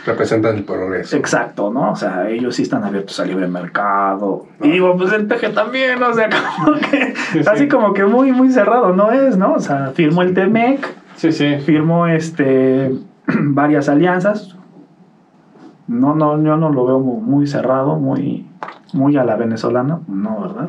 representan el progreso. exacto, ¿no? O sea, ellos sí están abiertos al libre mercado. Y digo, pues el PG también, o sea, como que. Sí, sí. Así como que muy, muy cerrado, ¿no es, no? O sea, firmó el TEMEC. Sí, sí. firmó este varias alianzas. No, no, yo no lo veo mu- muy cerrado, muy, muy a la venezolana, no, ¿verdad?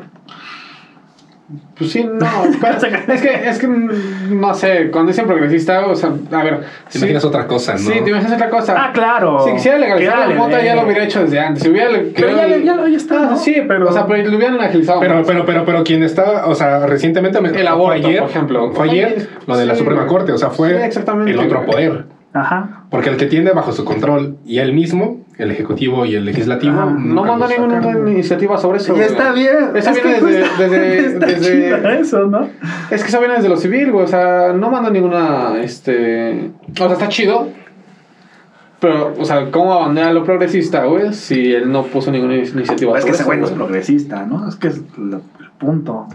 Pues sí, no. es que, es que, no sé, cuando dicen progresista, o sea, a ver. Te sí- imaginas otra cosa, ¿no? Sí, te imaginas otra cosa. Ah, claro. Si quisiera legalizar la mota, ya eh. lo hubiera hecho desde antes. Si hubiera, Pero ya, ya, ya está, Ah, ¿no? Sí, pero, o sea, pero lo hubieran legalizado. Pero, más. pero, pero, pero quien está, o sea, recientemente me- El aborto, ayer, por ejemplo. Fue ayer lo de la sí, Suprema. Corte, o sea, fue Sí, exactamente, el otro poder. Ajá. Porque el que tiene bajo su control y él mismo, el ejecutivo y el legislativo, no lo ninguna iniciativa sobre eso. Y está bien. Eso es viene que desde- desde- está desde- chido eso, ¿no? Es que eso viene desde lo civil, güey. O sea, no mandó ninguna. Este. O sea, está chido. Pero, o sea, ¿cómo abandera lo progresista, güey? Si él no puso ninguna iniciativa Es que sobre ese güey no es progresista, ¿no? Es que es el punto. O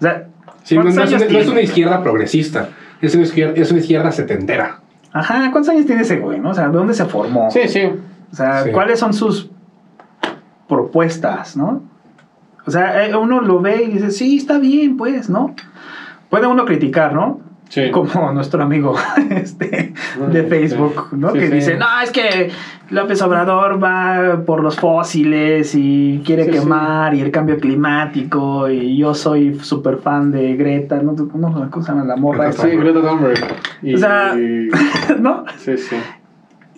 sea, Sí, no, ¿cuántos no es una, no es una izquierda progresista, es una izquierda, es una izquierda setentera. Ajá, ¿cuántos años tiene ese güey, no? O sea, ¿de dónde se formó? Sí, sí. O sea, Sí. ¿cuáles son sus propuestas, no? O sea, eh, uno lo ve y dice, sí, está bien, pues, ¿no? Puede uno criticar, ¿no? Sí. Como nuestro amigo este, de. Facebook, ¿no? Sí, que sí. dice, no, es que López Obrador va por los fósiles y quiere quemar y el cambio climático y yo soy súper fan de Greta, ¿no? ¿Cómo ¿cómo se llama la morra? Greta? Sí, Greta Thunberg. Y- O sea- y- ¿No? Sí, sí.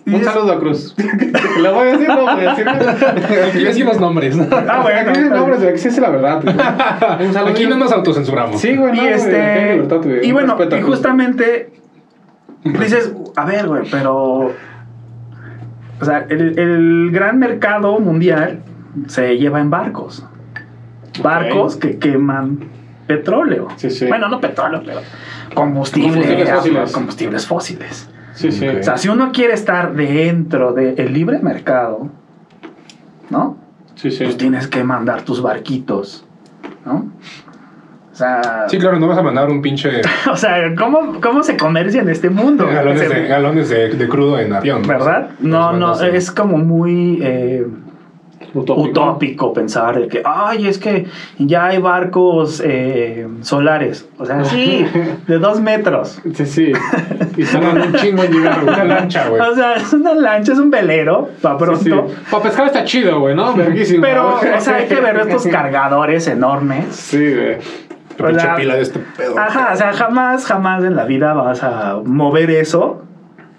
Y Un es- saludo a Cruz. Le voy a decir, no voy a decir. Aquí decimos nombres. Ah, bueno. Aquí dicen nombres, güey, que sí es la verdad. güey. Un saludo. Aquí no nos autocensuramos. Sí, güey, no, y güey, este aquí hay libertad, güey. y bueno y justamente dices a ver güey pero o sea el, el gran mercado mundial se lleva en barcos barcos que queman petróleo. Sí, sí. Bueno, no petróleo, pero combustible, Combustibles fósiles. combustibles fósiles. Sí, sí. Ok. O sea, si uno quiere estar dentro del libre mercado, ¿no? Sí, sí. Pues tienes que mandar tus barquitos, ¿no? O sea, Sí, claro, no vas a mandar un pinche o sea ¿cómo, ¿cómo se comercia en este mundo? galones, de, galones de, de crudo en avión. ¿no? ¿Verdad? No, no, en- es como muy eh, Utópico. utópico pensar de que, ay, es que ya hay barcos eh, solares. O sea, sí, de dos metros. Sí, sí. Y tardan un chingo en llegar. Una lancha, güey. O sea, es una lancha, es un velero, para pronto. Para pescar está chido, güey, ¿no? Verguísimo. Pero, o sea, hay que ver estos cargadores enormes. Sí, güey. La pila de este pedo. Ajá, o sea, jamás, jamás en la vida vas a mover eso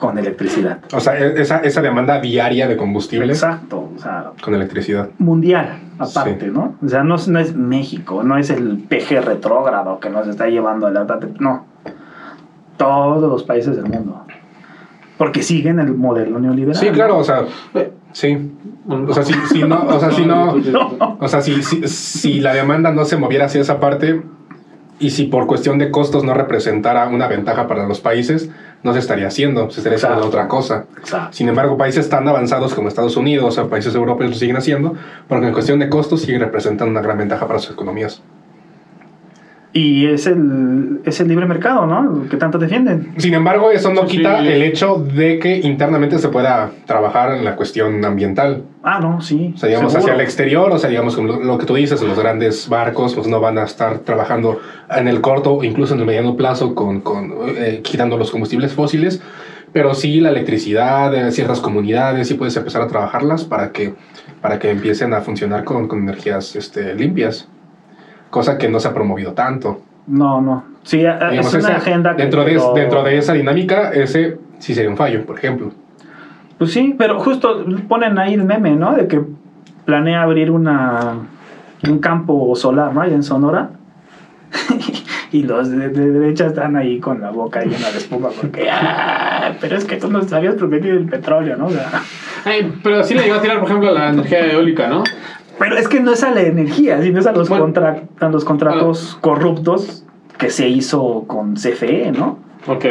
con electricidad. O sea, e- esa, esa demanda diaria de combustible Exacto, o sea, con electricidad. mundial, aparte, Sí. ¿no? O sea, no, es- no es México, no es el PG retrógrado que nos está llevando a la... No, todos los países del mundo. Porque siguen el modelo neoliberal. Sí, claro, o sea, sí. O sea, si, si no, o sea, si no, o sea, si, si, si la demanda no se moviera hacia esa parte y si por cuestión de costos no representara una ventaja para los países, no se estaría haciendo, se estaría haciendo otra cosa. Exacto. Sin embargo, países tan avanzados como Estados Unidos o países europeos lo siguen haciendo, porque en cuestión de costos siguen representando una gran ventaja para sus economías. Y es el, es el libre mercado, ¿no? Que tanto defienden. Sin embargo, eso no quita sí. el hecho de que internamente se pueda trabajar en la cuestión ambiental. Ah, no, sí. O sea, digamos, seguro. hacia el exterior, o sea, digamos, como lo, lo que tú dices, los grandes barcos pues no van a estar trabajando en el corto o incluso en el mediano plazo con, con eh, quitando los combustibles fósiles, pero sí la electricidad, eh, ciertas comunidades, sí puedes empezar a trabajarlas para que, para que empiecen a funcionar con, con energías este, limpias, cosa que no se ha promovido tanto. No, no. Sí, Digamos, es una agenda que... dentro, de, dentro de esa dinámica, ese sí sería un fallo, por ejemplo. Pues sí, pero justo ponen ahí el meme, ¿no? De que planea abrir una un campo solar, ¿no? Ahí en Sonora. y los de, de derecha están ahí con la boca llena de espuma porque, ah, pero es que tú nos habías prometido el petróleo, ¿no? O sea, Ay, pero sí le llegó a tirar, por ejemplo, a la energía eólica, ¿no? Pero es que no es a la energía, sino es a los, Bueno. contra- a los contratos corruptos que se hizo con CFE, ¿no? Ok.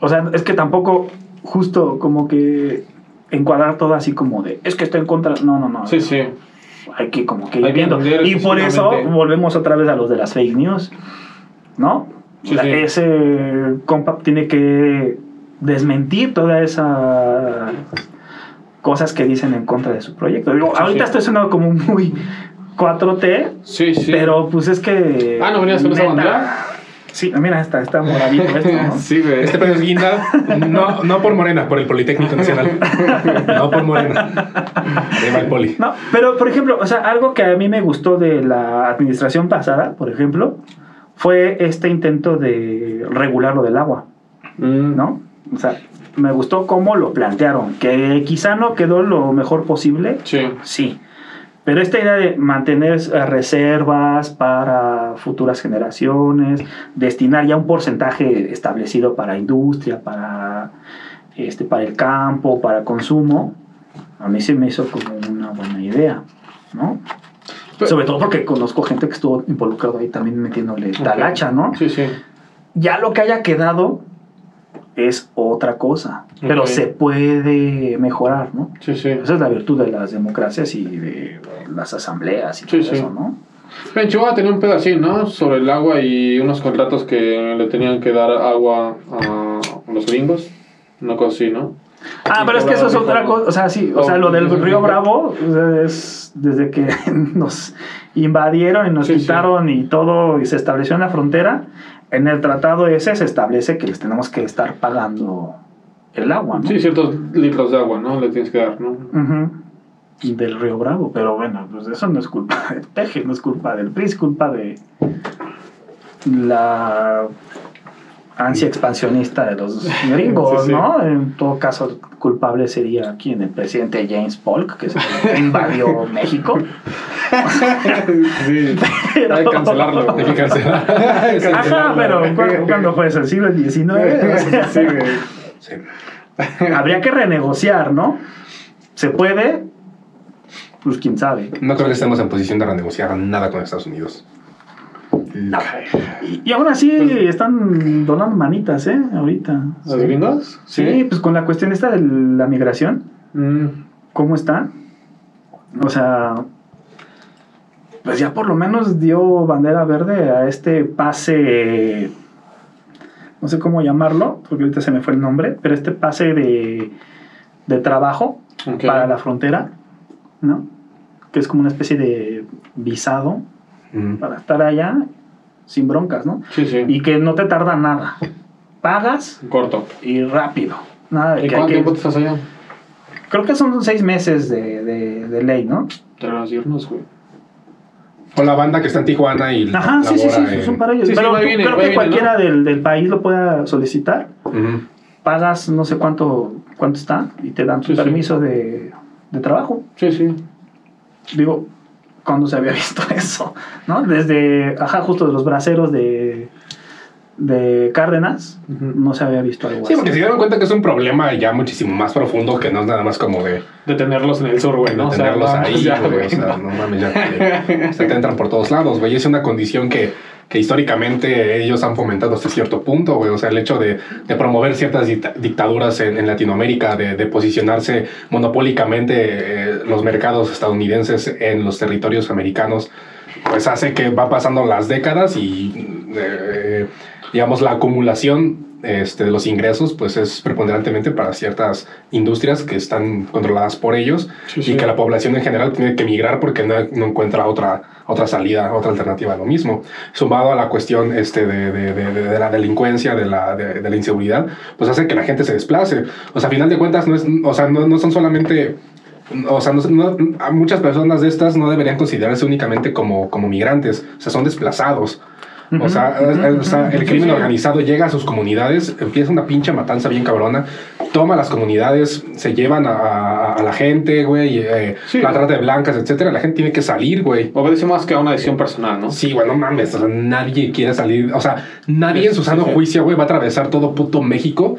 O sea, es que tampoco justo como que encuadrar todo así como de, es que estoy en contra. No, no, no. Sí, sí. Hay que como que ir viendo. Y por eso volvemos otra vez a los de las fake news, ¿no? Sí, sí. Ese compa tiene que desmentir toda esa cosas que dicen en contra de su proyecto. Digo, Sí, ahorita sí. estoy sonando como muy 4T, Sí, sí. pero pues es que... Ah, ¿no venías con esa bandera? Sí, mira, está, está moradito esto, ¿no? Sí, güey. Este pedo es guinda, no, no por Morena, por el Politécnico Nacional. No por Morena. El poli. No, pero por ejemplo, o sea, algo que a mí me gustó de la administración pasada, por ejemplo, fue este intento de regular lo del agua, Mm, ¿no? O sea, me gustó cómo lo plantearon, que quizá no quedó lo mejor posible, Sí. sí. Pero esta idea de mantener eh, reservas para futuras generaciones, destinar ya un porcentaje establecido para industria, para, este, para el campo, para consumo, a mí se me hizo como una buena idea, ¿no? Pero- Sobre todo porque conozco gente que estuvo involucrado ahí también metiéndole talacha, ¿no? Sí, sí. Ya lo que haya quedado es otra cosa, pero Ok. se puede mejorar, ¿no? Sí, sí. Esa es la virtud de las democracias y de las asambleas y Sí, todo sí. eso, ¿no? En Chihuahua tenía un pedo así, ¿no? Sobre el agua y unos contratos que le tenían que dar agua a los gringos. Una cosa así, ¿no? Ah, pero es que eso es otra cosa, o sea, sí, o sea, lo del Río Bravo o sea, es desde que nos invadieron y nos Sí, sí. quitaron y todo y se estableció en la frontera, en el tratado ese se establece que les tenemos que estar pagando el agua, ¿no? Sí, ciertos litros de agua, ¿no? Le tienes que dar, ¿no? Del Río Bravo, pero bueno, pues eso no es culpa del peje, no es culpa del PRI, es culpa de la ansia expansionista de los gringos, Sí, sí. ¿no? En todo caso, culpable sería quien, el presidente James Polk, que se invadió México. Sí. Pero- Hay que cancelarlo. Hay que cancelar. Ajá, pero ¿cuándo, cuándo fue eso? ¿El siglo XIX? Sí, güey. Sí. habría que renegociar, ¿no? ¿Se puede? Pues quién sabe. No creo que estemos en posición de renegociar nada con Estados Unidos. nada. Y, y aún así están donando manitas, ¿eh? Ahorita. ¿Los gringos? Sí, pues con la cuestión esta de la migración, Mm. ¿cómo está? O sea, pues ya por lo menos dio bandera verde a este pase, no sé cómo llamarlo, porque ahorita se me fue el nombre, pero este pase de, de trabajo para la frontera, ¿no? Que es como una especie de visado Mm. para estar allá sin broncas, ¿no? Sí, sí. Y que no te tarda nada. Pagas Corto. y rápido. Nada de ¿Y que cuánto que- tiempo te estás allá? Creo que son seis meses de, de- de ley, ¿no? Te irnos, güey. O la banda que está en Tijuana y Ajá, sí, sí, sí, en- son para ellos. Sí, sí, Pero tú- viene, creo que viene, cualquiera del, del país lo pueda solicitar. Pagas no sé cuánto, cuánto está y te dan tu Sí, sí. permiso de, de trabajo. Sí, sí. Digo, ¿cuándo se había visto eso? ¿No? Desde, ajá, justo de los braceros de, de Cárdenas, no se había visto algo Sí, porque se así. dieron cuenta que es un problema ya muchísimo más profundo que no es nada más como de, De tenerlos en el sur, güey, de ¿no? O sea, tenerlos no, ahí, ya, güey. O sea, no. no mames, ya te, se te entran por todos lados, güey. Es una condición que, que históricamente ellos han fomentado hasta cierto punto, güey. O sea, el hecho de, de promover ciertas dicta- dictaduras en, en Latinoamérica, de, de posicionarse monopólicamente eh, los mercados estadounidenses en los territorios americanos, pues hace que va pasando las décadas y, eh, digamos, la acumulación este, de los ingresos, pues es preponderantemente para ciertas industrias que están controladas por ellos Sí, y sí. que la población en general tiene que migrar porque no, no encuentra otra, otra salida, otra alternativa a lo mismo. Sumado a la cuestión este, de, de- de- de- la delincuencia, de la, de, la inseguridad, pues hace que la gente se desplace. O sea, a final de cuentas, no, es, o sea, no, no son solamente... O sea, no- no- muchas personas de estas no deberían considerarse únicamente como, como migrantes, o sea, son desplazados. O sea, Ujú, o sea, el crimen organizado llega a sus comunidades, empieza una pinche matanza bien cabrona, toma las comunidades, se llevan a, a- a la gente, güey, eh, Sí. la trata de blancas, etcétera. La gente tiene que salir, güey. Obedece más que a una decisión personal, ¿no? Sí, güey, no mames, o sea, nadie quiere salir, o sea, nadie en su sano juicio, güey, va a atravesar todo puto México.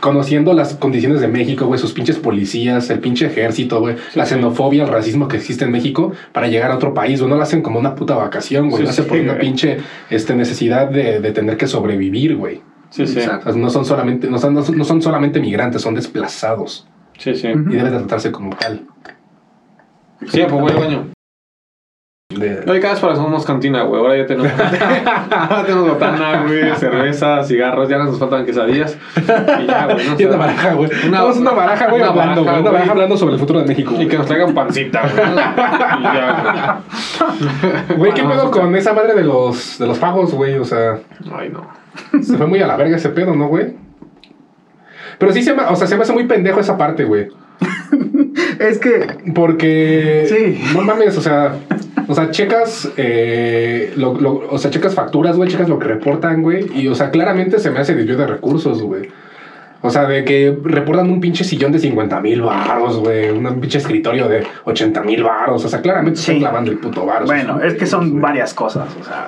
Conociendo las condiciones de México, güey, sus pinches policías, el pinche ejército, güey, la sí. xenofobia, el racismo que existe en México para llegar a otro país, güey, no lo hacen como una puta vacación, güey, Sí, lo hacen sí, por una güey. pinche este, necesidad de, de tener que sobrevivir, güey. Sí, sí. O sea, no son solamente, no son, no son- solamente migrantes, son desplazados Sí, sí. Y deben de tratarse como tal. Sí, pues voy al baño. De- Hoy cada vez parecemos cantina, güey. Ahora ya tenemos. Ahora tenemos botana, güey, cerveza, cigarros. Ya nos faltan quesadillas. Y ya, güey. ¿no? Y una baraja, güey. Una- Una, una baraja, güey, una hablando, baraja, güey. Una güey. baraja hablando sobre el futuro de México. Y Güey, que nos traigan pancita, güey. Y ya, Güey, ¿qué Ah, pedo con esa madre de los, de los pagos, güey? O sea, güey. Ay, no. se fue muy a la verga ese pedo, ¿no, güey? Pero sí se me, o sea, se me hace muy pendejo esa parte, güey. Es que Porque. Sí. No mames, o sea. O sea, checas. eh, lo- lo- o sea, checas facturas, güey. Checas lo que reportan, güey. Y, o sea, claramente se me hace desvío de recursos, güey. O sea, de que reportan un pinche sillón de 50 mil baros, güey. Un pinche escritorio de 80 mil baros. O sea, claramente Sí. están clavando el puto varo. Bueno, es que son varias cosas, o sea,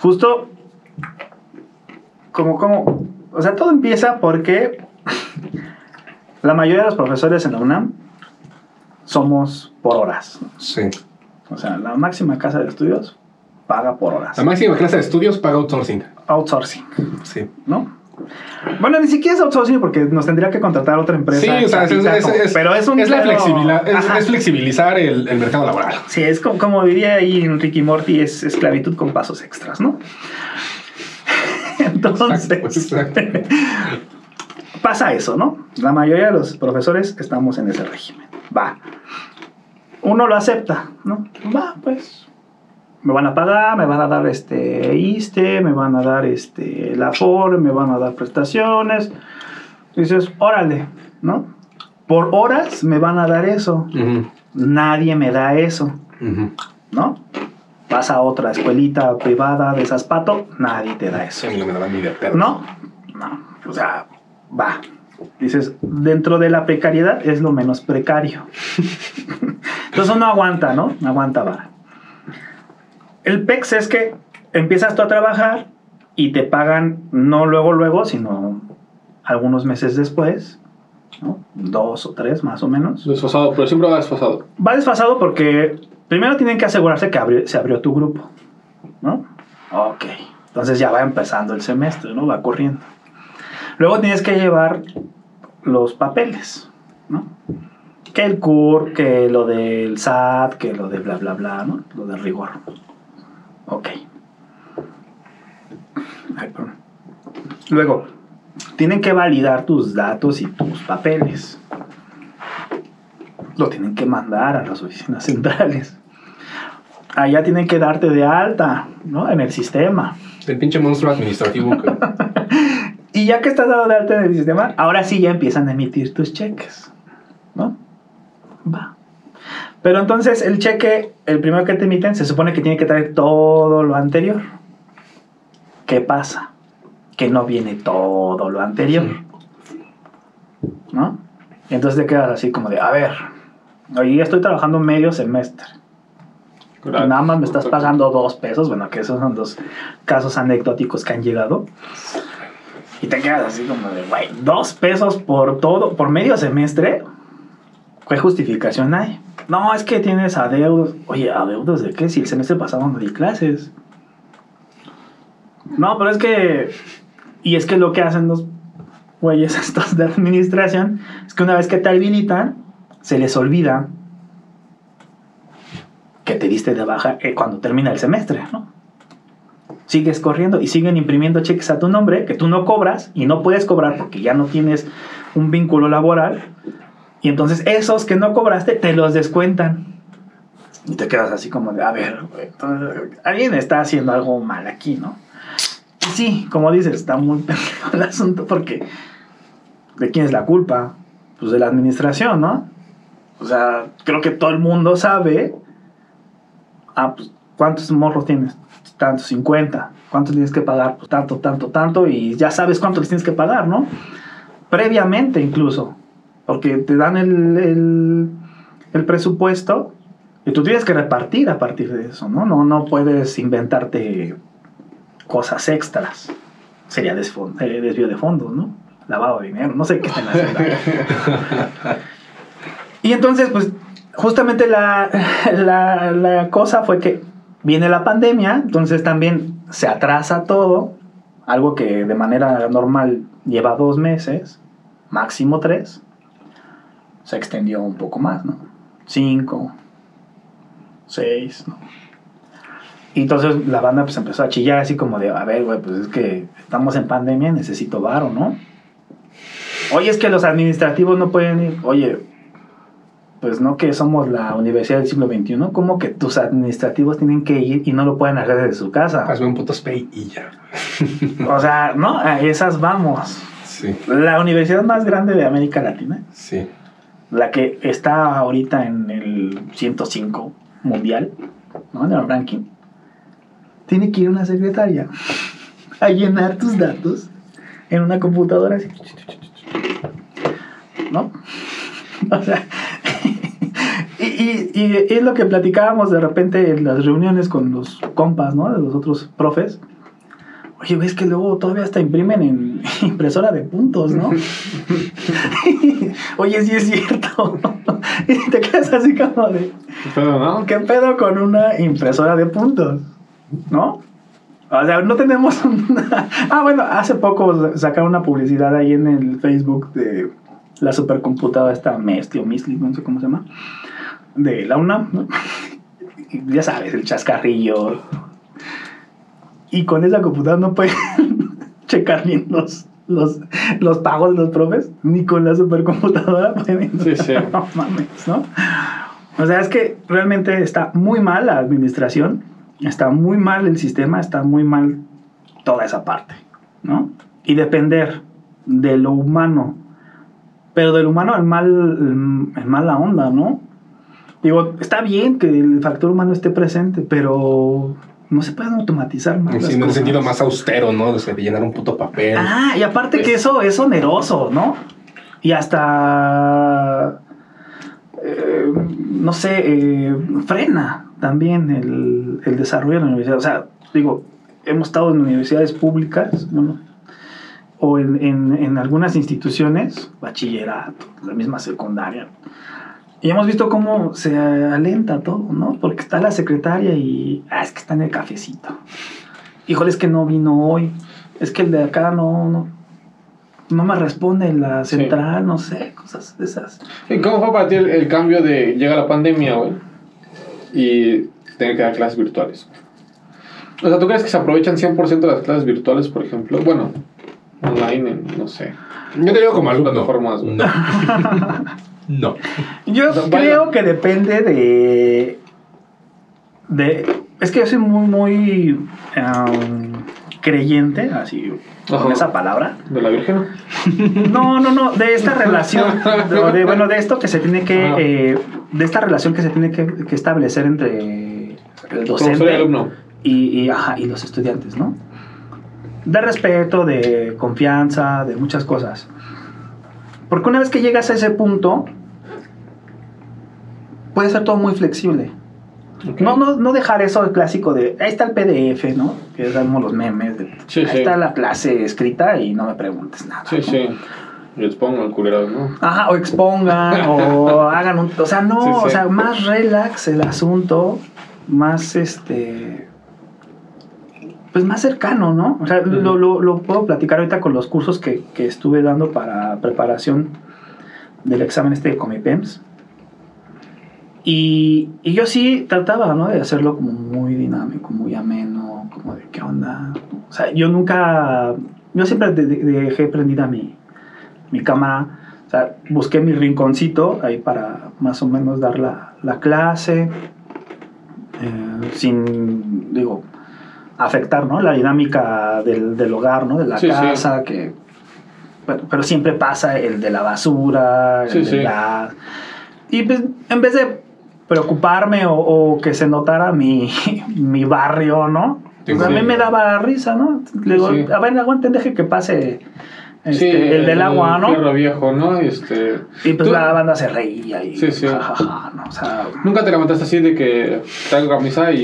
justo como, como, o sea, todo empieza porque la mayoría de los profesores en la UNAM somos por horas, Sí. O sea, la máxima casa de estudios paga por horas, La máxima clase de estudios paga outsourcing. outsourcing, Sí. ¿no? Bueno, ni siquiera es outsourcing porque nos tendría que contratar otra empresa. Sí, o sea, es, pero es un es la flexibilidad, es, flexibilizar el, el mercado laboral. Sí, es como, como diría ahí en Ricky Morty, es esclavitud con pasos extras, ¿no? Entonces, Exacto, exacto. pasa eso, ¿no? La mayoría de los profesores estamos en ese régimen. Va. Uno lo acepta, ¿no? Va, pues. Me van a pagar, me van a dar este ISTE, me van a dar este la FOR, me van a dar prestaciones. Dices, órale, ¿no? Por horas me van a dar eso. Nadie me da eso. ¿no? Vas a otra escuelita privada de Zaspato, nadie te da eso. A mí no me daban ni de. ¿No? No. O sea, va. Dices, dentro de la precariedad es lo menos precario. Entonces uno aguanta, ¿no? Aguanta vara. El PEX es que empiezas tú a trabajar y te pagan no luego, luego, sino algunos meses después, ¿no? Dos o tres más o menos. Desfasado, pero siempre va desfasado. Va desfasado porque primero tienen que asegurarse que abrió- se abrió tu grupo, ¿no? Ok. Entonces ya va empezando el semestre, ¿no? Va corriendo. Luego tienes que llevar los papeles, ¿no? Que el CUR, que lo del SAT, que lo de bla, bla, bla, ¿no? Lo del rigor. Ok. Ay. Luego, tienen que validar tus datos y tus papeles. Lo tienen que mandar a las oficinas centrales. Allá tienen que darte de alta, ¿no? En el sistema. El pinche monstruo administrativo. que- Y ya que estás dado de alta en el sistema, ahora sí ya empiezan a emitir tus cheques, ¿no? Va. Pero entonces el cheque, el primero que te emiten, se supone que tiene que traer todo lo anterior. ¿Qué pasa? Que no viene todo lo anterior. ¿No? Y entonces te quedas así como de, a ver, ya estoy trabajando medio semestre. Y nada más me estás pagando dos pesos, bueno, que esos son dos casos anecdóticos que han llegado. Y te quedas así como de, güey, dos pesos por todo, por medio semestre. ¿Qué justificación hay? No, es que tienes adeudos. Oye, ¿adeudos de qué? Si el semestre pasado no di clases. No, pero es que. Y es que lo que hacen los güeyes estos de administración es que una vez que te habilitan, se les olvida que te diste de baja eh, cuando termina el semestre, ¿no? Sigues corriendo y siguen imprimiendo cheques a tu nombre que tú no cobras y no puedes cobrar porque ya no tienes un vínculo laboral. Y entonces esos que no cobraste te los descuentan. Y te quedas así como de, a ver, alguien está haciendo algo mal aquí, ¿no? Sí, como dices, está muy pendejo el asunto porque ¿de quién es la culpa? Pues de la administración, ¿no? O sea, creo que todo el mundo sabe ah, pues, ¿cuántos morros tienes? Tanto, 50. ¿Cuántos tienes que pagar? Pues tanto, tanto, tanto. Y ya sabes cuánto les tienes que pagar, ¿no? Previamente incluso. Porque te dan el, el, el presupuesto y tú tienes que repartir a partir de eso, ¿no? No, no puedes inventarte cosas extras. Sería eh, desvío de fondos, ¿no? Lavado de dinero, no sé qué están haciendo. y entonces, pues, justamente la, la, la cosa fue que viene la pandemia, entonces también se atrasa todo, algo que de manera normal lleva dos meses, máximo tres, se extendió un poco más, ¿no? Cinco, seis, ¿no? Y entonces la banda pues empezó a chillar así como de, a ver, güey, pues es que estamos en pandemia, necesito varo, ¿no? Oye, es que los administrativos no pueden ir, oye, pues no que somos la universidad del siglo XXI, ¿cómo que tus administrativos tienen que ir y no lo pueden hacer desde su casa? Hazme un puto spay y ya. O sea, no, a esas vamos. Sí, La universidad más grande de América Latina, sí. la que está ahorita en el 105 mundial, ¿no? En el ranking, tiene que ir una secretaria a llenar tus datos en una computadora así. ¿No? O sea, y, es lo que platicábamos de repente en las reuniones con los compas, ¿no? De los otros profes. Oye, ves que luego todavía hasta imprimen en impresora de puntos, ¿no? Oye, sí es cierto. y te quedas así como de, Pero no, ¿qué pedo con una impresora de puntos? ¿No? O sea, no tenemos una... Ah, bueno, hace poco sacaron una publicidad ahí en el Facebook de la supercomputadora esta Mesti o Misli, no sé cómo se llama, de la UNAM, ya sabes, el chascarrillo. Y con esa computadora no pueden checar bien los, los, los pagos de los profes, ni con la supercomputadora pueden. Sí, sí. No mames, ¿no? O sea, es que realmente está muy mal la administración, está muy mal el sistema, está muy mal toda esa parte, ¿no? Y depender de lo humano, pero del humano en mal, en mala onda, ¿no? Digo, está bien que el factor humano esté presente, pero no se pueden automatizar más. Sí, en el cosas. sentido más austero, ¿no? De llenar un puto papel. Ah, y aparte Pues- que eso es oneroso, ¿no? Y hasta, eh, no sé, eh, frena también el, el desarrollo de la universidad. O sea, digo, hemos estado en universidades públicas, ¿no? O en, en- en algunas instituciones, bachillerato, la misma secundaria. Y hemos visto cómo se alenta todo, ¿no? Porque está la secretaria y, ah, es que está en el cafecito. híjole, es que no vino hoy. Es que el de acá no, no, no me responde en la Sí. central, no sé, cosas de esas. ¿Y cómo fue para ti el, el cambio de llega la pandemia, güey? Y tener que dar clases virtuales. O sea, ¿tú crees que se aprovechan 100% de las clases virtuales, por ejemplo? Bueno, online, no sé. Yo te digo como alumno. Plataformas. No. no. Yo creo que depende de. de es que yo soy muy, muy um, creyente, así, con esa palabra. ¿De la Virgen? No, no, no, de esta relación, de, de- bueno, de esto que se tiene que, eh, de esta relación que se tiene que, que establecer entre el docente alumno. y, y, ajá, y los estudiantes, ¿no? De respeto, de confianza, de muchas cosas. Porque una vez que llegas a ese punto, puede ser todo muy flexible. No, no, no dejar eso el clásico de, ahí está el PDF, ¿no? Que damos los memes, de, Sí, ahí sí. está la clase escrita y no me preguntes nada. Sí, ¿no? sí. Yo les pongo el culero, ¿no? Ajá, o expongan, o hagan un... O sea, no, sí. o sea, más relax el asunto, más este... Pues más cercano, ¿no? O sea, lo, lo, lo puedo platicar ahorita con los cursos que, que estuve dando para preparación del examen este de Comipems. Y, y yo sí trataba, ¿no? De hacerlo como muy dinámico, muy ameno, como de qué onda. O sea, yo nunca... Yo siempre de- de- dejé prendida mi, mi cámara. O sea, busqué mi rinconcito ahí para más o menos dar la, la clase. eh, sin, digo, afectar, ¿no? La dinámica del, del hogar, ¿no? De la Sí, sí. casa, que... Pero, pero siempre pasa el de la basura, el de la... Y pues, en vez de preocuparme o, o que se notara mi, mi barrio, ¿no? Pues a mí me daba risa, ¿no? Le digo, a ver, aguanten, deje que pase este, sí, el del agua, ¿no? Fierro viejo, ¿no? Y Este... Y pues ¿Tú- la banda se reía y Sí, sí. jajaja, ¿no? O sea, Nunca te levantaste así de que traigo camisa y,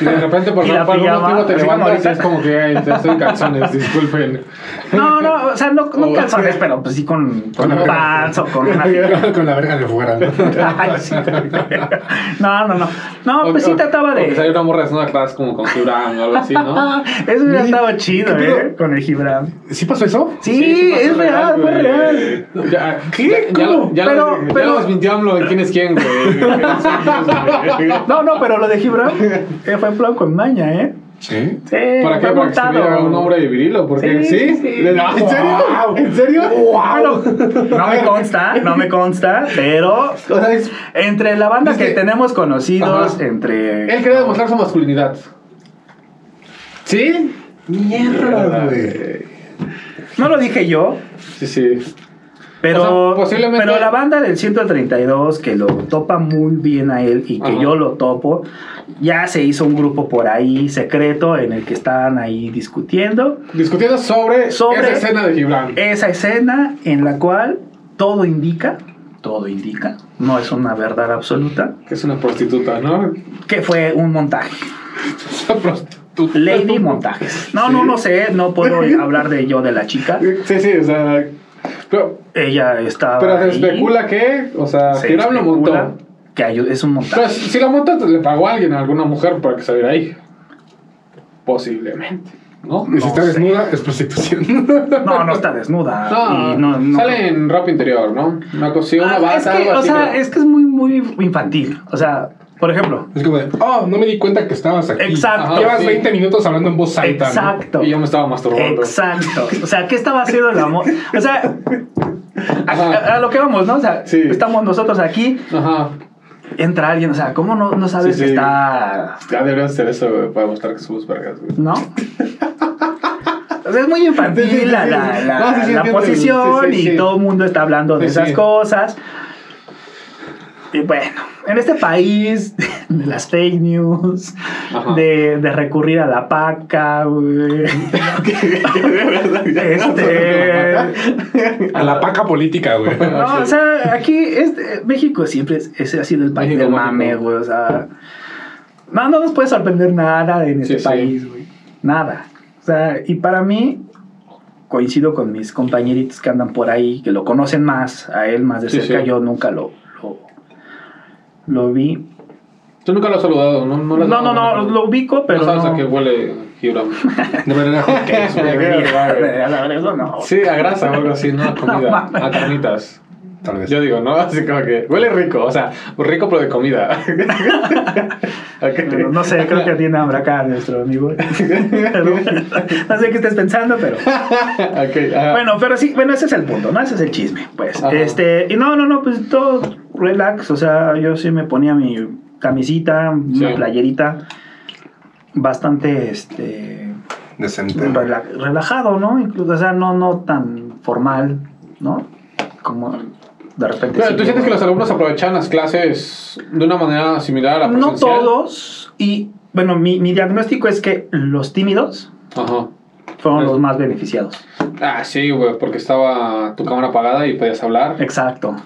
y de repente por, por algún motivo te levantas y es como que ay, te estoy en calzones, disculpen. no, no, o sea, no, no O- calzones, pero pues sí con, con Con un pants o con una. Con la verga de fuera. ¿no? Ay, sí. No, no, no. No, O- pues sí o- trataba o que saliera de. una morra desnuda atrás como con Gibran o algo así, ¿no? Eso hubiera ¿Qué estado chido? ¿eh? Con el Gibran. ¿Sí pasó eso? Sí, sí es real, fue real. Ya, ¿Qué? Ya, ¿Cómo? lo- ya, Pero- lo- ya pero- lo desmintió AMLO de quién es quién, güey. No, no, pero lo de Gibran eh, fue en plan con maña, ¿eh? Sí. Sí, ¿Para qué? ¿Para que se un hombre viril o por qué? Sí, ¿Sí? sí. ¿En serio? Wow. ¿En serio? Bueno, no me consta, no me consta, pero O sea, es- entre la banda Es que, que- tenemos conocidos, Ajá. entre... él quería demostrar su masculinidad. ¿Sí? Mierda, güey. No lo dije yo, Sí, sí. pero, O sea, posiblemente- pero la banda del 132, que lo topa muy bien a él y que Ajá. yo lo topo, ya se hizo un grupo por ahí secreto en el que estaban ahí discutiendo Discutiendo sobre, Sobre- esa escena de Gibran. esa escena en la cual todo indica, todo indica, no es una verdad absoluta, Que es una prostituta, ¿no? que fue un montaje. Lady Montajes. No, no, no sé, no puedo hablar de yo de la chica. Sí, sí, o sea. Pero, Ella estaba. pero se especula que, o sea, Se Gibran lo especula montó. Que es un montaje. Pero si la montó, pues, le pagó a alguien, a alguna mujer para que saliera ahí. Posiblemente, ¿no? Y si No está sé. desnuda, es prostitución. No, no está desnuda. No, y no, no- sale en ropa interior, ¿no? Una cosilla, una Ah, bata, es que, algo o así. sea, es que es muy, muy infantil. O sea, por ejemplo. Es como de, oh, no me di cuenta que estabas aquí. Exacto. Llevas Sí. 20 minutos hablando en voz alta. ¿no? Exacto. Y yo me estaba masturbando. Exacto. O sea, ¿qué estaba haciendo el amor? O sea, a, a- a lo que vamos, ¿no? O sea, Sí. estamos nosotros aquí, Ajá. entra alguien, o sea, ¿cómo no, no sabes Sí, que está Ya deberías hacer eso, güey, para mostrar que somos vergas, güey. ¿no? O sea, es muy infantil Sí, la, la, No, posición y todo el mundo está hablando de Sí, esas sí. cosas. Y bueno, en este país de las fake news, de, de recurrir a la paca, güey. este, A la paca política, güey. no, o sea, aquí este, México siempre es- ese ha sido el país México del mame, güey. O sea, no, no nos puede sorprender nada en este Sí, país, güey. Nada. O sea, y para mí, coincido con mis compañeritos que andan por ahí, que lo conocen más, a él más de Sí, cerca. sí. Yo nunca lo, lo, vi. Tú nunca lo has saludado, ¿no? No, no, no, lo ubico, pero no sabes no. a qué huele broma. De güey. Debería de haber eso, no. Sí, a grasa o algo así, no a comida, a carnitas. Tal vez. Yo digo, ¿no? Así como que huele rico, o sea, rico pero de comida. No sé, creo que tiene hambre acá nuestro amigo. no sé qué estés pensando, pero. Bueno, pero sí, bueno, ese es el punto, ¿no? Ese es el chisme, pues. Ajá. Este, y no, no, no, pues todo relax, o sea, yo sí me ponía mi camisita, una Sí. playerita, bastante, este, Decente. rela- relajado, ¿no? Incluso, o sea, no, no tan formal, ¿no? Como de repente. Pero, sí ¿Tú sientes que los alumnos aprovechan las clases de una manera similar a la No todos, y bueno, mi, mi diagnóstico es que los tímidos Ajá. fueron Es- los más beneficiados. Ah, sí, güey, porque estaba tu cámara apagada y podías hablar. Exacto,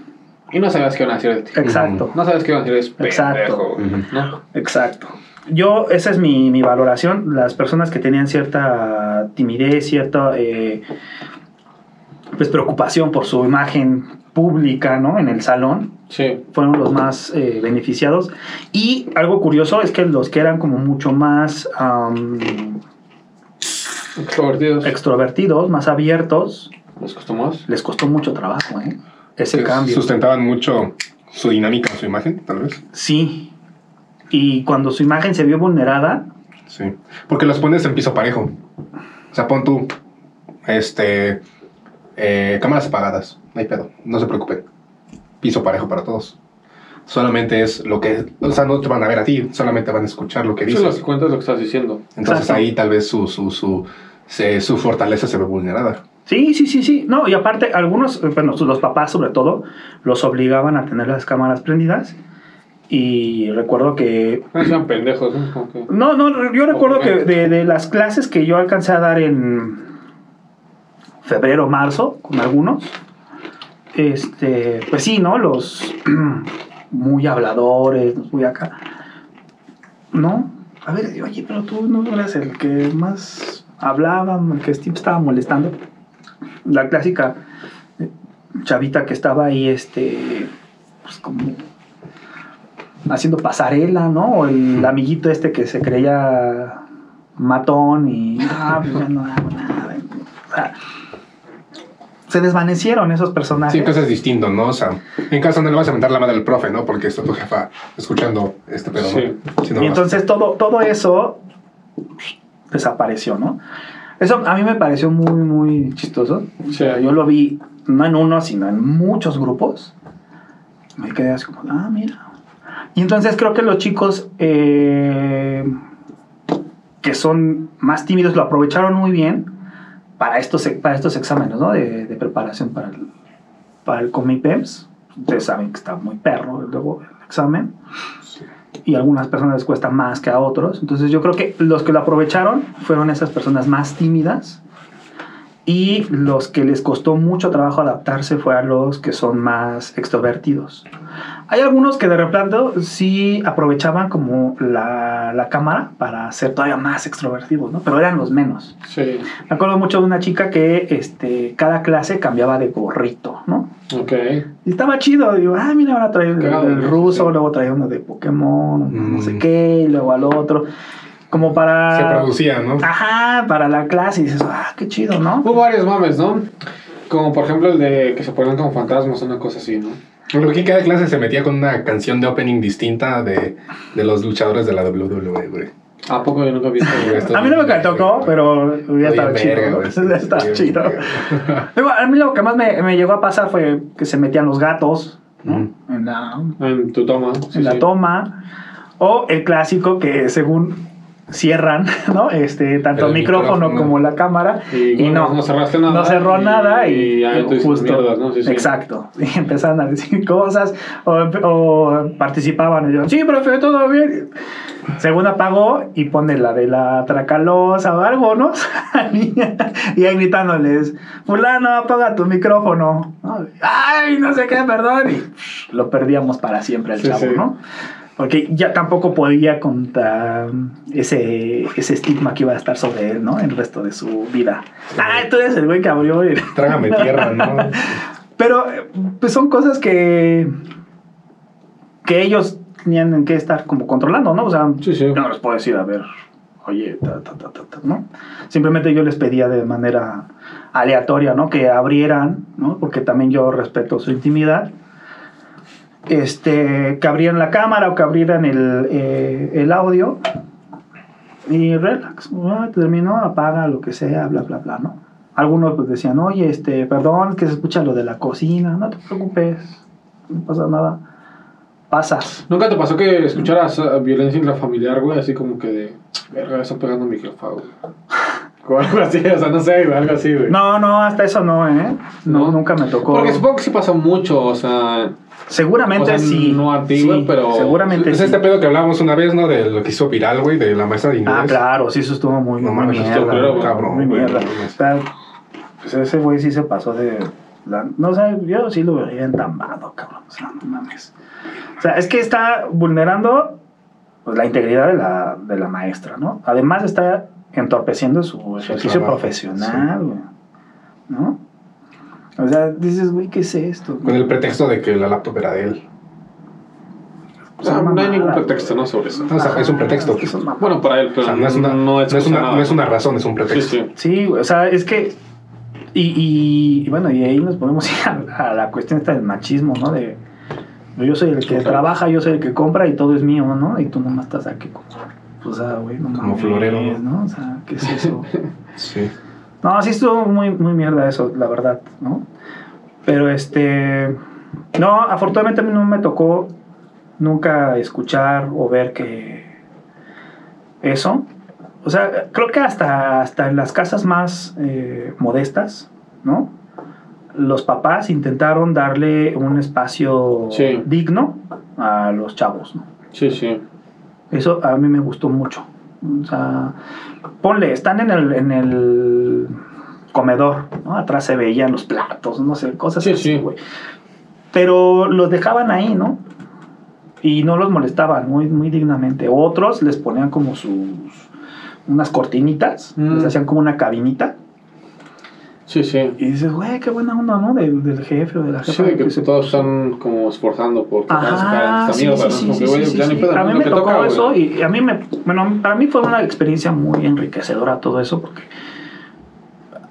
Y no sabías qué iban a decir de ti. exacto. No sabes qué iban a decir, es Exacto. pendejo, güey. ¿no? Exacto. Yo, esa es mi, mi valoración. Las personas que tenían cierta timidez, cierta eh, pues, preocupación por su imagen pública, ¿no? En el salón, Sí. fueron los más eh, beneficiados. Y algo curioso es que los que eran como mucho más Extrovertidos. extrovertidos, más abiertos, ¿Les costó más? les costó mucho trabajo, ¿eh? Ese cambio. Sustentaban mucho su dinámica, su imagen, tal vez. Sí. Y cuando su imagen se vio vulnerada, Sí. Porque los pones en piso parejo. O sea, pon tú, este, eh, cámaras apagadas. No hay pedo. No se preocupen. Piso parejo para todos. Solamente es lo que, o sea, no te van a ver a ti, solamente van a escuchar lo que Eso es lo dices. que cuentas lo que estás diciendo. Entonces Exacto. ahí tal vez su, su, su, se- su fortaleza se ve vulnerada. Sí, sí, sí, sí. No, y aparte, algunos, eh, bueno, los papás sobre todo, los obligaban a tener las cámaras prendidas. Y recuerdo que. No sean pendejos, ¿no? Que- No, no, yo recuerdo que de, de las clases que yo alcancé a dar en febrero, marzo, con algunos, este, pues sí, ¿no? Los muy habladores, muy acá. ¿No? A ver, oye, pero tú no eras el que más hablaba, el que siempre estaba molestando. La clásica eh, chavita que estaba ahí, este, pues como haciendo pasarela, ¿no? O el amiguito este que se creía matón y ah, pues ya no hago nada. O sea, se desvanecieron esos personajes. Sí, entonces es distinto, ¿no? O sea, en casa no le vas a mentar la madre al profe, ¿no? Porque está tu jefa escuchando este pedo, Sí. ¿no? Si no y vas- entonces todo, todo eso desapareció, ¿no? Eso a mí me pareció muy, muy chistoso. O sea, Sí. yo lo vi no en uno, sino en muchos grupos. Me quedé así como, ah, mira. Y entonces creo que los chicos eh, que son más tímidos lo aprovecharon muy bien para estos, para estos exámenes, ¿no? De, de preparación para el, para el Comipems. Ustedes saben que está muy perro luego el examen y a algunas personas les cuesta más que a otros. Entonces yo creo que los que lo aprovecharon fueron esas personas más tímidas y los que les costó mucho trabajo adaptarse fueron los que son más extrovertidos. Hay algunos que de repente sí aprovechaban como la, la cámara para ser todavía más extrovertidos, ¿no? Pero eran los menos. Sí. Me acuerdo mucho de una chica que este, cada clase cambiaba de gorrito, ¿no? Ok. Y estaba chido, digo, ah, mira, ahora trae el, el ¿no? ruso, Sí. luego trae uno de Pokémon, no Mm. sé qué, y luego al otro. Como para. Se producía, ¿no? Ajá, para la clase, y dices, ah, qué chido, ¿no? Hubo varios mames, ¿no? Como por ejemplo el de que se ponían como fantasmas, una cosa así, ¿no? Porque aquí cada clase se metía con una canción de opening distinta de, de los luchadores de la WWE, güey. ¿A poco yo nunca he visto? Esto A mí no me tocó, pero hubiera estado chido. chido. Digo, a mí lo que más me, me llegó a pasar fue que se metían los gatos, ¿no? Mm. En la, En tu toma. sí, en la sí. toma. O el clásico que según cierran, ¿no? Este, tanto el, El micrófono, micrófono. como la cámara. Y, Y, bueno, no, no cerraste nada. no cerró nada y, y ya tú dices mierdas, ¿no? Sí, sí. Exacto. Y empezaron a decir cosas o, o participaban y yo, sí, profe, todo bien. Según apagó y pone la de la tracalosa o algo, ¿no? y ahí gritándoles, fulano, apaga tu micrófono. ¿no? Ay, no sé qué, perdón. Y lo perdíamos para siempre Sí, chavo. ¿no? Porque ya tampoco podía contra ese, ese estigma que iba a estar sobre él, ¿no? El resto de su vida. Ay, tú eres el güey que abrió. y- Trágame tierra, ¿no? Pero eh, pues son cosas que, que ellos tenían que estar como controlando, ¿no? O sea, Sí, sí. yo no les puedo decir, a ver, oye, ta, ta, ta, ta, ta, ¿no? Simplemente yo les pedía de manera aleatoria, ¿no? Que abrieran, ¿no? Porque también yo respeto su intimidad. Este, que abrieran la cámara o que abrieran el, eh, el audio y relax, ah, terminó, apaga lo que sea, bla, bla, bla, ¿no? Algunos pues decían, oye, este, perdón, que se escucha lo de la cocina, no te preocupes, no pasa nada, pasas. ¿Nunca te pasó que escucharas uh, violencia intrafamiliar, güey? Así como que de, verga, está pegando mi jefa, güey. O algo así, o sea, no sé, algo así, güey. No, no, hasta eso no, ¿eh? No, ¿No? nunca me tocó. Porque supongo que sí pasa mucho, o sea, Seguramente o sea, sí. no a ti, güey, sí, pero- Seguramente Es sí. este pedo que hablábamos una vez, ¿no? De lo que hizo viral, güey, de la maestra de inglés. Ah, claro, sí, eso estuvo muy, No muy mames, mierda. estuvo cabrón, muy güey, pues ese güey sí se pasó de... la- no sé, yo sí lo vería entambado, cabrón. O sea, no mames. O sea, es que está vulnerando pues, la integridad de la, de la maestra, ¿no? Además está entorpeciendo su ejercicio trabajo, profesional, güey. ¿No? O sea, dices, güey, ¿qué es esto? Con el pretexto de que la laptop era de él. o sea, no hay ningún pretexto, ¿no, sobre eso. O sea, es un pretexto. Es que son mamadas. Bueno, para él, O pero sea, no es una, no es excusa una, nada. no es una razón, es un Sí, pretexto. sí. Sí, güey, o sea, es que. Y, y, y bueno, y ahí nos podemos ir a, a la cuestión esta del machismo, ¿no? De yo soy el que Claro. trabaja, yo soy el que compra y todo es mío, ¿no? Y tú nomás estás aquí como. Sea, güey, no Como florero, ¿no? ¿no? O sea, ¿qué es eso? Sí. No, sí estuvo muy, muy mierda eso, la verdad, ¿no? Pero este. No, afortunadamente a mí no me tocó nunca escuchar o ver que. Eso. O sea, creo que hasta, hasta en las casas más eh, modestas, ¿no? Los papás intentaron darle un espacio Sí. digno a los chavos, ¿no? Sí, sí. Eso a mí me gustó mucho. O sea, ponle, están en el, en el comedor, ¿no? Atrás se veían los platos, no sé, cosas Sí, así, sí. güey. Pero los dejaban ahí, ¿no? Y no los molestaban muy, muy dignamente. Otros les ponían como sus unas cortinitas, Mm. les hacían como una cabinita. Sí, sí. Y dices, güey, qué buena onda, ¿no? Del, del jefe o de la Sí, jefa. de que que se- todos están como esforzando por Ajá, sí, sí, sí, sí, sí, sí, A mí me tocó toca, eso y a mí me, bueno, para mí fue una experiencia muy enriquecedora todo eso porque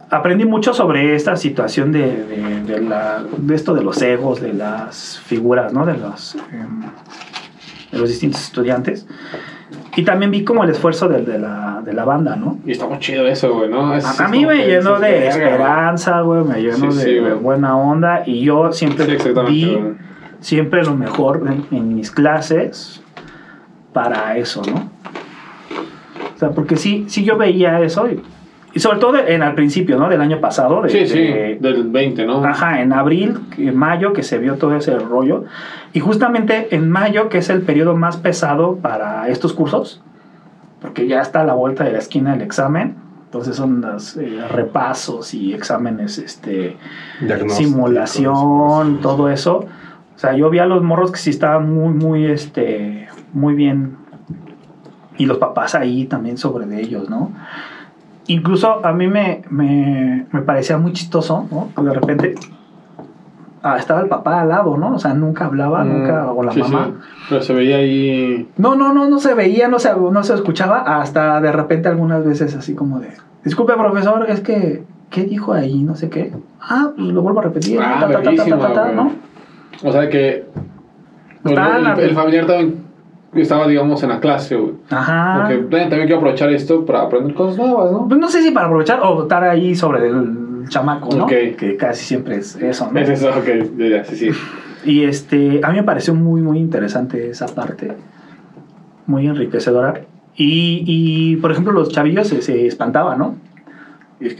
aprendí mucho sobre esta situación de, de, de la, de esto de los egos, de las figuras, ¿no? De los, em, de los distintos estudiantes. Y también vi como el esfuerzo de, de la, de la banda, ¿no? Y está muy chido eso, güey, ¿no? Es- A, mí me llenó de esperanza, güey, me llenó Sí, de, sí, de güey. buena onda y yo siempre Sí, vi siempre lo mejor en, en mis clases para eso, ¿no? O sea, porque sí, sí yo veía eso y, y sobre todo en al principio, ¿no? Del año pasado. De, Sí, sí, de- del 20, ¿no? Ajá, en abril, en mayo, que se vio todo ese rollo. Y justamente en mayo, que es el periodo más pesado para estos cursos, porque ya está a la vuelta de la esquina el examen. Entonces son los eh, repasos y exámenes, este, simulación, todo eso. O sea, yo vi a los morros que sí estaban muy, muy, este, muy bien. Y los papás ahí también sobre de ellos, ¿no? Incluso a mí me, me, me parecía muy chistoso, ¿no? Que de repente ah, estaba el papá al lado, ¿no? O sea, nunca hablaba, Mm, nunca, o la sí, mamá. sí. Pero se veía ahí. No, no, no, no se veía, no se, no se escuchaba, hasta de repente algunas veces así como de, disculpe profesor, es que, ¿qué dijo ahí? No sé qué. Ah, pues lo vuelvo a repetir. Ah, ta. ¿no? O sea que. El, el familiar también estaba, digamos, en la clase, güey. Ajá. Porque "Ven, también quiero aprovechar esto para aprender cosas nuevas, ¿no? Pues no sé si para aprovechar o estar ahí sobre el chamaco, ¿no? Ok. Que casi siempre es eso, ¿no? Es eso, ok, ya, ya, sí, sí. Y este, a mí me pareció muy, muy interesante esa parte, muy enriquecedora. Y, y por ejemplo, los chavillos se, se espantaban, ¿no?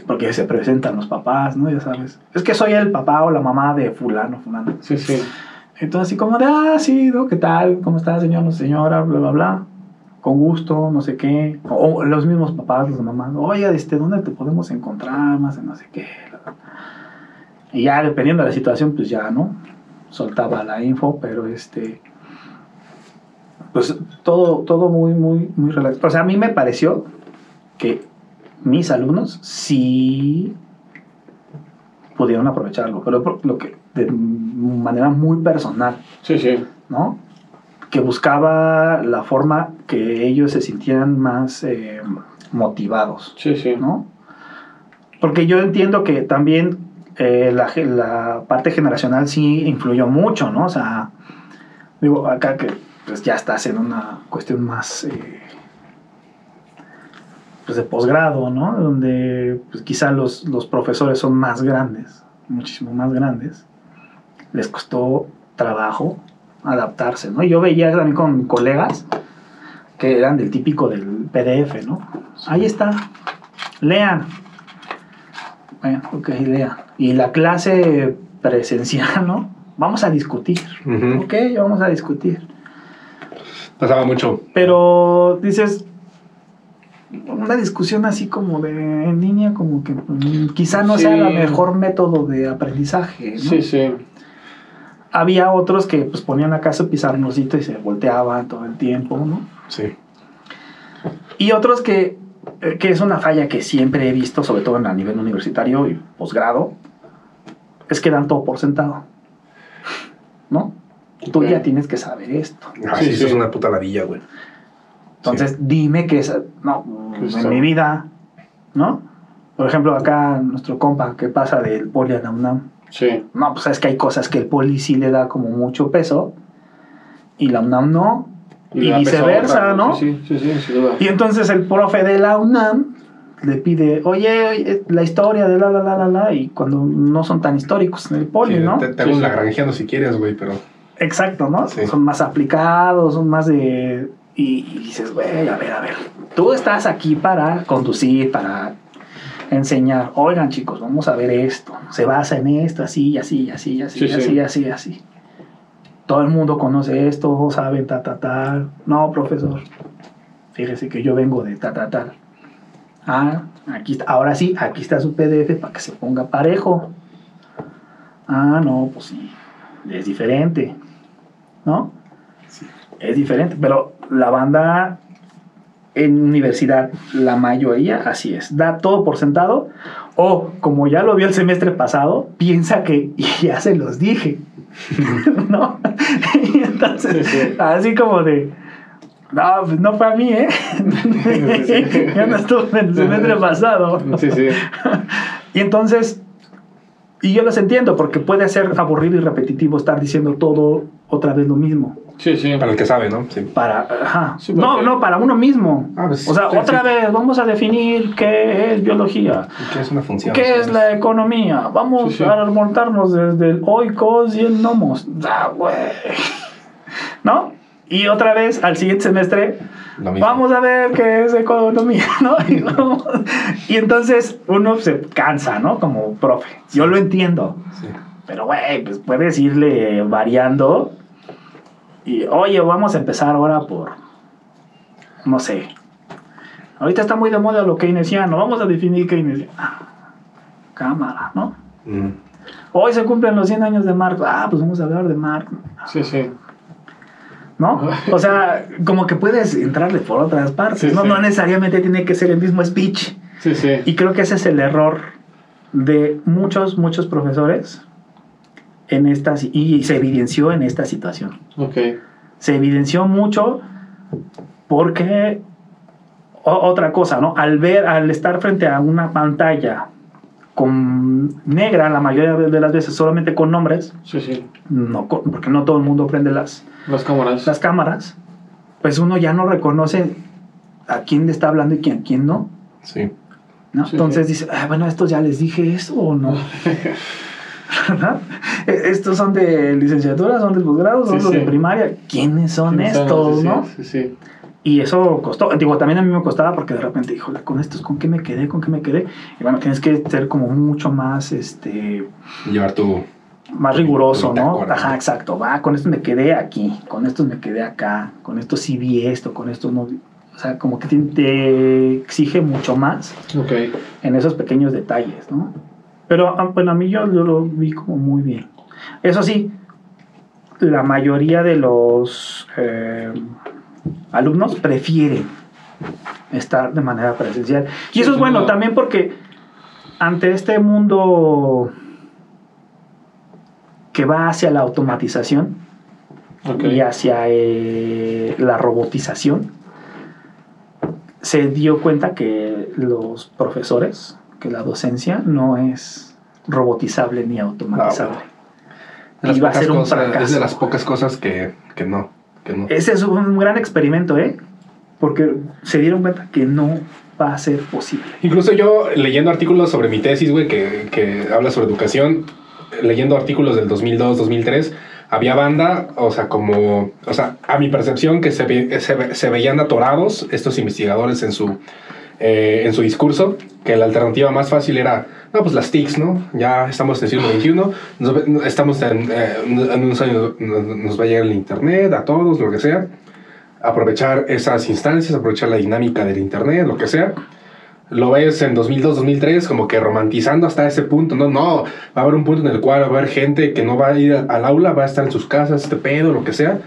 Porque se presentan los papás, ¿no? Ya sabes. Es que soy el papá o la mamá de fulano, fulano. Sí, sí. Entonces, así como de, ah, sí, ¿no? ¿Qué tal? ¿Cómo está, señor? No, señora, bla, bla, bla. Con gusto, no sé qué. O, los mismos papás, las mamás. Oye, este, ¿dónde te podemos encontrar? Más de no sé qué. Y ya, dependiendo de la situación, pues ya, ¿no? Soltaba la info, pero este. Pues todo, todo muy, muy, muy relajado. O sea, a mí me pareció que mis alumnos sí pudieron aprovecharlo, pero lo que de manera muy personal, Sí, sí. ¿no? que buscaba la forma que ellos se sintieran más eh, motivados, Sí, sí. ¿no? Porque yo entiendo que también eh, la, la parte generacional sí influyó mucho, ¿no? O sea, digo, acá que pues ya estás en una cuestión más eh, pues de posgrado, ¿no? Donde pues, quizá los, los profesores son más grandes, muchísimo más grandes. Les costó trabajo adaptarse, ¿no? Yo veía también con colegas que eran del típico del PDF, ¿no? Ahí está, lean. Bueno, ok, lean. Y la clase presencial, ¿no? Vamos a discutir. Ujú. Ok, vamos a discutir. Pasaba mucho. Pero dices, una discusión así como de en línea, como que mm, quizá no sea el mejor método de aprendizaje. ¿no? Sí, sí. Había otros que pues ponían acá su pizarroncito y se volteaban todo el tiempo, ¿no? Sí. Y otros que, eh, que es una falla que siempre he visto, sobre todo a nivel universitario y posgrado, es que dan todo por sentado. ¿No? Tú ya tienes que saber esto. Ah, Sí, sí, eso es una puta ladilla, güey. Entonces, dime que es. No, en mi vida, ¿no? Por ejemplo, acá nuestro compa que pasa del poli a la UNAM. Sí. No, pues es que hay cosas que el poli sí le da como mucho peso y la UNAM no. Y viceversa, ¿no? Sí, sí, sí, sí, sin duda. Y entonces el profe de la UNAM le pide, oye, oye, la historia de la, la, la, la, la, y cuando no son tan históricos en el poli, Sí, ¿no? Te, te hago Sí, un sí. lagrangiano si quieres, güey, pero. Exacto, ¿no? Sí. Son más aplicados, son más de... Y, y dices, güey, a ver, a ver, tú estás aquí para conducir, para enseñar. Oigan, chicos, vamos a ver esto. Se basa en esto, así, así, así, así, Sí, sí. así, así, así. Todo el mundo conoce esto, saben, ta, ta, tal. No, profesor, fíjese que yo vengo de ta, ta, tal. Ah, aquí está, ahora sí, aquí está su PDF para que se ponga parejo. Ah, no, pues sí, es diferente, ¿no? Es diferente, pero la banda en universidad, la mayoría así es, da todo por sentado o como ya lo vio el semestre pasado, piensa que ya se los dije, ¿no? y entonces, Sí, sí. así como de, no, pues no fue a mí, ¿eh? ya no estuve en el semestre pasado. Sí, sí. Y entonces, y yo los entiendo, porque puede ser aburrido y repetitivo estar diciendo todo otra vez lo mismo. Sí, sí. Para el que sabe, ¿no? Sí. Para, ajá. Sí, no, no, para uno mismo. Ah, pues, o sea, sí, otra sí. vez, vamos a definir qué es biología, ¿Qué es una función? qué es la economía. Vamos Sí, sí. a remontarnos desde el oikos y el nomos. Ah, güey. ¿No? Y otra vez, al siguiente semestre, Lo mismo. Vamos a ver qué es economía, ¿no? Y, vamos- y entonces uno se cansa, ¿no? Como profe. Yo lo entiendo. Sí. Pero, güey, pues puedes irle variando. Y, oye, vamos a empezar ahora por, no sé. Ahorita está muy de moda lo keynesiano. Vamos a definir keynesiano. Ah, cámara, ¿no? Mm. Hoy se cumplen los 100 años de Marx. Ah, pues vamos a hablar de Marx. Sí, sí. ¿no? O sea, como que puedes entrarle por otras partes, Sí, ¿no? sí. No necesariamente tiene que ser el mismo speech. Sí, sí. Y creo que ese es el error de muchos, muchos profesores en esta, y se evidenció en esta situación. Ok. Se evidenció mucho porque o- otra cosa, ¿no? Al ver, al estar frente a una pantalla con negra la mayoría de las veces solamente con nombres, Sí, sí. no, porque no todo el mundo prende las, Las cámaras. las cámaras, pues uno ya no reconoce a quién le está hablando y quién, quién no. Sí. ¿no? Sí, Entonces sí. dice, "Ah, bueno, estos ya les dije eso o no. ¿Verdad? E- Estos son de licenciatura, son del posgrado, son Sí, los de primaria. ¿Quiénes son estos, sí, no? Sí, sí. Y eso costó. Digo, también a mí me costaba porque de repente, híjole, con estos, ¿con qué me quedé? ¿Con qué me quedé? Y bueno, tienes que ser como mucho más, este, Llevar tu. más riguroso, Tu ¿no? Ajá, ¿no? exacto. Va, con esto me quedé aquí, con estos me quedé acá, con esto sí vi esto, con esto no vi. O sea, como que te, te exige mucho más Ok. en esos pequeños detalles, ¿no? Pero ah, bueno, a mí yo, yo lo vi como muy bien. Eso sí, la mayoría de los eh, alumnos prefieren estar de manera presencial. Y eso es bueno también porque ante este mundo que va hacia la automatización, y hacia eh, la robotización, se dio cuenta que los profesores, que la docencia no es robotizable ni automatizable. Las Y va a ser un cosas- fracaso. Es de las pocas cosas que, que no. Que no. Ese es un gran experimento, ¿eh? Porque se dieron cuenta que no va a ser posible. Incluso yo leyendo artículos sobre mi tesis, güey, que, que habla sobre educación, leyendo artículos del 2002, 2003, había banda, o sea, como, o sea, a mi percepción que se, ve- se, ve- se veían atorados estos investigadores en su, eh, en su discurso, que la alternativa más fácil era, no, pues las TICs, ¿no? Ya estamos en el siglo XXI, estamos en, eh, en unos años nos, nos va a llegar el Internet, a todos, lo que sea aprovechar esas instancias, aprovechar la dinámica del internet, lo que sea. Lo ves en 2002, 2003, como que romantizando hasta ese punto. No, no, va a haber un punto en el cual va a haber gente que no va a ir al aula, va a estar en sus casas, este pedo, lo que sea.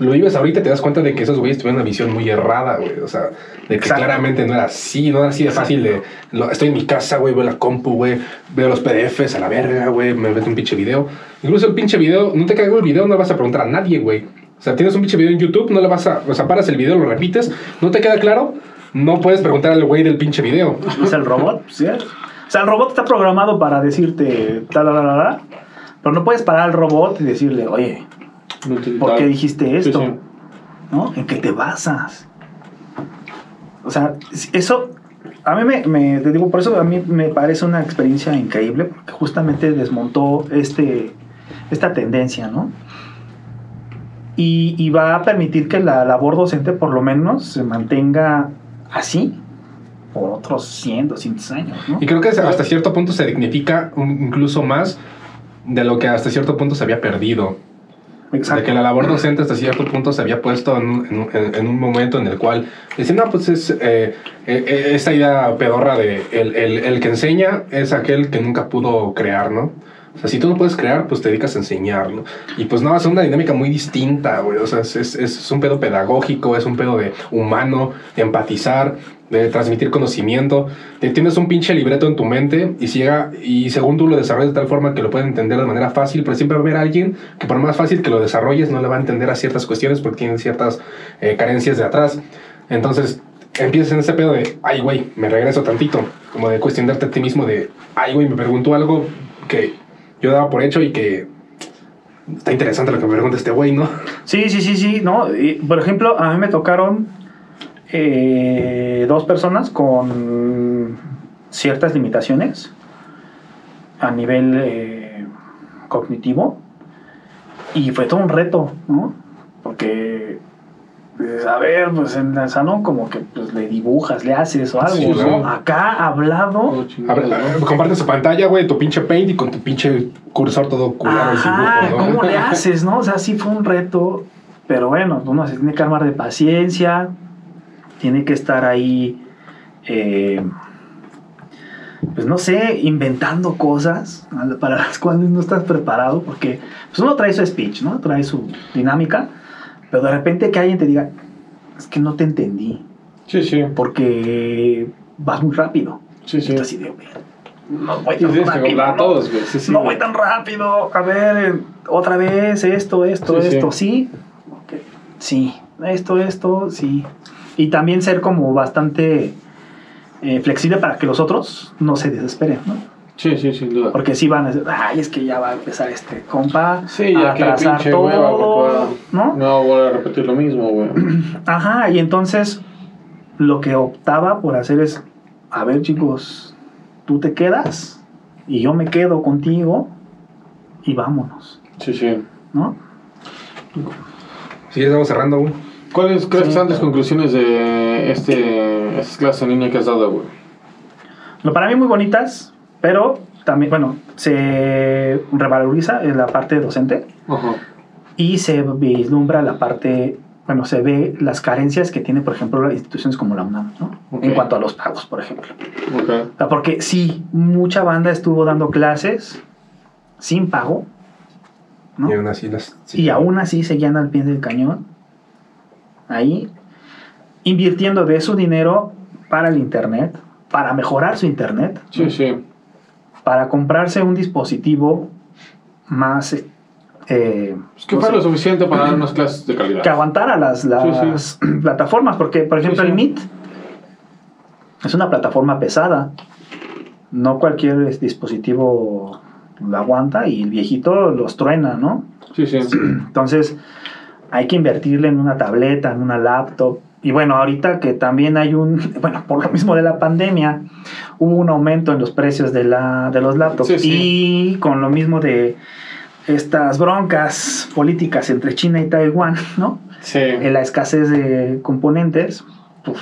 Lo vives ahorita te das cuenta de que esos güeyes tuvieron una visión muy errada, güey. O sea, de que claramente no era así, no era así de fácil de... lo- estoy en mi casa, güey, veo la compu, güey, veo los PDFs a la verga, güey, me meto un pinche video. Incluso el pinche video, no te caigo el video, no le vas a preguntar a nadie, güey. O sea, tienes un pinche video en YouTube, no le vas a... O sea, paras el video, lo repites, no te queda claro, no puedes preguntar al güey del pinche video. ¿Es el robot? ¿sí? O sea, el robot está programado para decirte tal, tal, tal, tal, pero no puedes parar al robot y decirle, oye, ¿por qué dijiste esto? Sí, sí. ¿No? ¿En qué te basas? O sea, eso, a mí me, me- te digo, por eso a mí me parece una experiencia increíble, porque justamente desmontó este, esta tendencia, ¿no? Y, y va a permitir que la labor docente por lo menos se mantenga así por otros 100, 200 años, ¿no? Y creo que hasta cierto punto se dignifica incluso más de lo que hasta cierto punto se había perdido. De que la labor docente hasta cierto punto se había puesto en, un- en en un momento en el cual dicen, no, pues es eh, eh, eh, esta idea pedorra de el, el- el que enseña es aquel que nunca pudo crear, ¿no? O sea, si tú no puedes crear, pues te dedicas a enseñar, ¿no? Y pues no, es una dinámica muy distinta, güey. O sea, es, es- es un pedo pedagógico, es un pedo de humano, de empatizar, de transmitir conocimiento. Tienes un pinche libreto en tu mente y llega, y según tú lo desarrollas de tal forma que lo pueden entender de manera fácil, pero siempre va a haber alguien que por más fácil que lo desarrolles no le va a entender a ciertas cuestiones porque tienen ciertas eh, carencias de atrás. Entonces empiezas en ese pedo de, ay, güey, me regreso tantito, como de cuestionarte a ti mismo de, ay, güey, me preguntó algo que yo daba por hecho y que está interesante lo que me pregunta este güey, ¿no? Sí, sí, sí, sí, ¿no? Por ejemplo, a mí me tocaron eh, dos personas con ciertas limitaciones a nivel eh, cognitivo y fue todo un reto, ¿no? Porque, pues, a ver, pues en el salón como que pues, le dibujas, le haces o algo, Sí, ¿no? Acá hablado... Oh, A ver, compartes su pantalla, güey, tu pinche paint y con tu pinche cursor todo Ajá, dibujo, ¿no? ¿cómo le haces, no? O sea, sí fue un reto, pero bueno, uno se tiene que armar de paciencia, tiene que estar ahí, eh, pues no sé, inventando cosas para las cuales no estás preparado, porque pues uno trae su speech, ¿no? Trae su dinámica, pero de repente que alguien te diga, es que no te entendí, Sí, sí. porque vas muy rápido. Sí, sí. Estás así de, no voy tan rápido, a ¿no? todos, güey. Sí, sí. no güey. voy tan rápido. A ver, eh, otra vez, esto, esto, esto, sí. Sí, esto, esto, sí. Y también ser como bastante eh, flexible para que los otros no se desesperen, ¿no? Sí, sí, sin duda. Porque si van a decir, ay, es que ya va a empezar este compa Sí, a ya que atrasar pinche todo, hueva, va- ¿no? No voy a repetir lo mismo, güey. Ajá, y entonces lo que optaba por hacer es, a ver chicos, tú te quedas y yo me quedo contigo y vámonos, Sí, sí. ¿no? Sí, estamos cerrando, güey. ¿Cuáles crees que Sí, son las conclusiones de este, estas clases en línea que has dado, güey? Lo para mí muy bonitas, pero también, bueno, se revaloriza en la parte docente Ajá. y se vislumbra la parte, bueno, se ve las carencias que tiene, por ejemplo, las instituciones como la UNAM, ¿no? Ok. En cuanto a los pagos, por ejemplo. Ok. O sea, porque sí, mucha banda estuvo dando clases sin pago, ¿no? Y aún así las... sí. Y aún así seguían al pie del cañón, ahí, invirtiendo de su dinero para el Internet, para mejorar su Internet, Sí, sí. para comprarse un dispositivo más eh, Es que no fue sé, lo suficiente para dar unas clases de calidad. que aguantara las, las Sí, plataformas, porque por ejemplo Sí, el Meet es una plataforma pesada, no cualquier dispositivo lo aguanta y el viejito los truena, ¿no? Sí, sí. Entonces hay que invertirle en una tableta, en una laptop. Y bueno, ahorita que también hay un, bueno, por lo mismo de la pandemia, hubo un aumento en los precios de, la, de los laptops. Sí, sí. Y con lo mismo de estas broncas políticas entre China y Taiwán, ¿no? Sí, En la escasez de componentes, pues,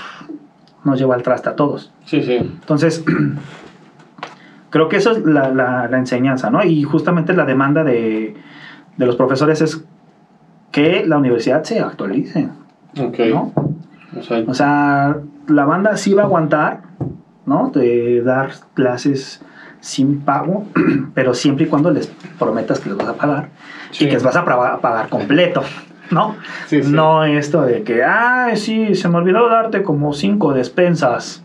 nos lleva al traste a todos. sí, sí. Entonces, creo que eso es la, la- la enseñanza, ¿no? Y justamente la demanda de, de los profesores es que la universidad se actualice, Ok. ¿no? O sea, O sea, la banda sí va a aguantar, ¿no? De dar clases sin pago, pero siempre y cuando les prometas que les vas a pagar Sí. y que les vas a pagar completo, ¿no? Sí, sí. No esto de que, ay, sí, se me olvidó darte como cinco despensas,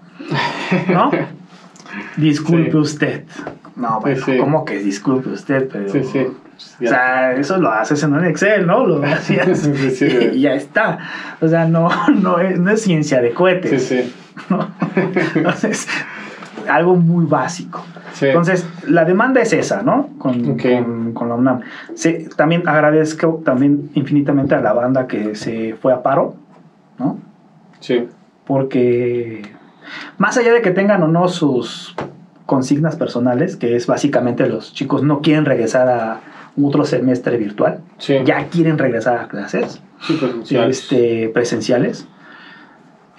¿no? Disculpe usted. No, bueno, sí. ¿cómo que disculpe usted? Pero, Sí, sí. O sea, eso lo haces en un Excel, ¿no? Lo hacías Sí, sí. y ya está. O sea, no, no, es, no es ciencia de Sí, cohetes. sí. ¿no? Entonces, algo muy básico. Sí. Entonces, la demanda es esa, ¿no? Con, con, con la UNAM. Sí, también agradezco también infinitamente a la banda que se fue a paro, ¿no? Sí. Porque más allá de que tengan o no sus consignas personales, que es básicamente los chicos no quieren regresar a otro semestre virtual, Sí. ya quieren regresar a clases Sí, presencial. este, presenciales.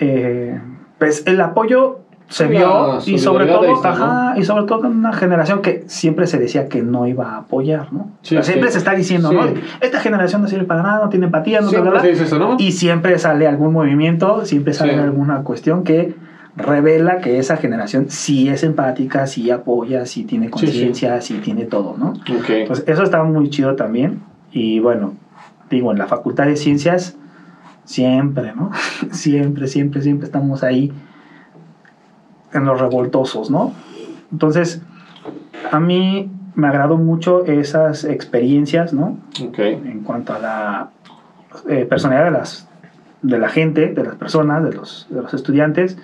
Eh, pues el apoyo se La vio y sobre todo, está, ajá, y sobre todo en una generación que siempre se decía que no iba a apoyar, ¿no? Sí, O sea, siempre sí. se está diciendo, Sí. ¿no? Esta generación no sirve para nada, no tiene empatía, no Siempre bla, eso, ¿no? Y siempre sale algún movimiento, siempre sale alguna cuestión que revela que esa generación sí es empática, sí apoya, sí tiene Sí, sí. conciencia, sí tiene todo, ¿no? Ok. Pues eso está muy chido también. Y bueno, digo, en la Facultad de Ciencias, siempre, ¿no? siempre, siempre, siempre estamos ahí en los revoltosos, ¿no? Entonces, a mí me agradó mucho esas experiencias, ¿no? Ok. En cuanto a la eh, personalidad de las de la gente, de las personas, de los, de los estudiantes.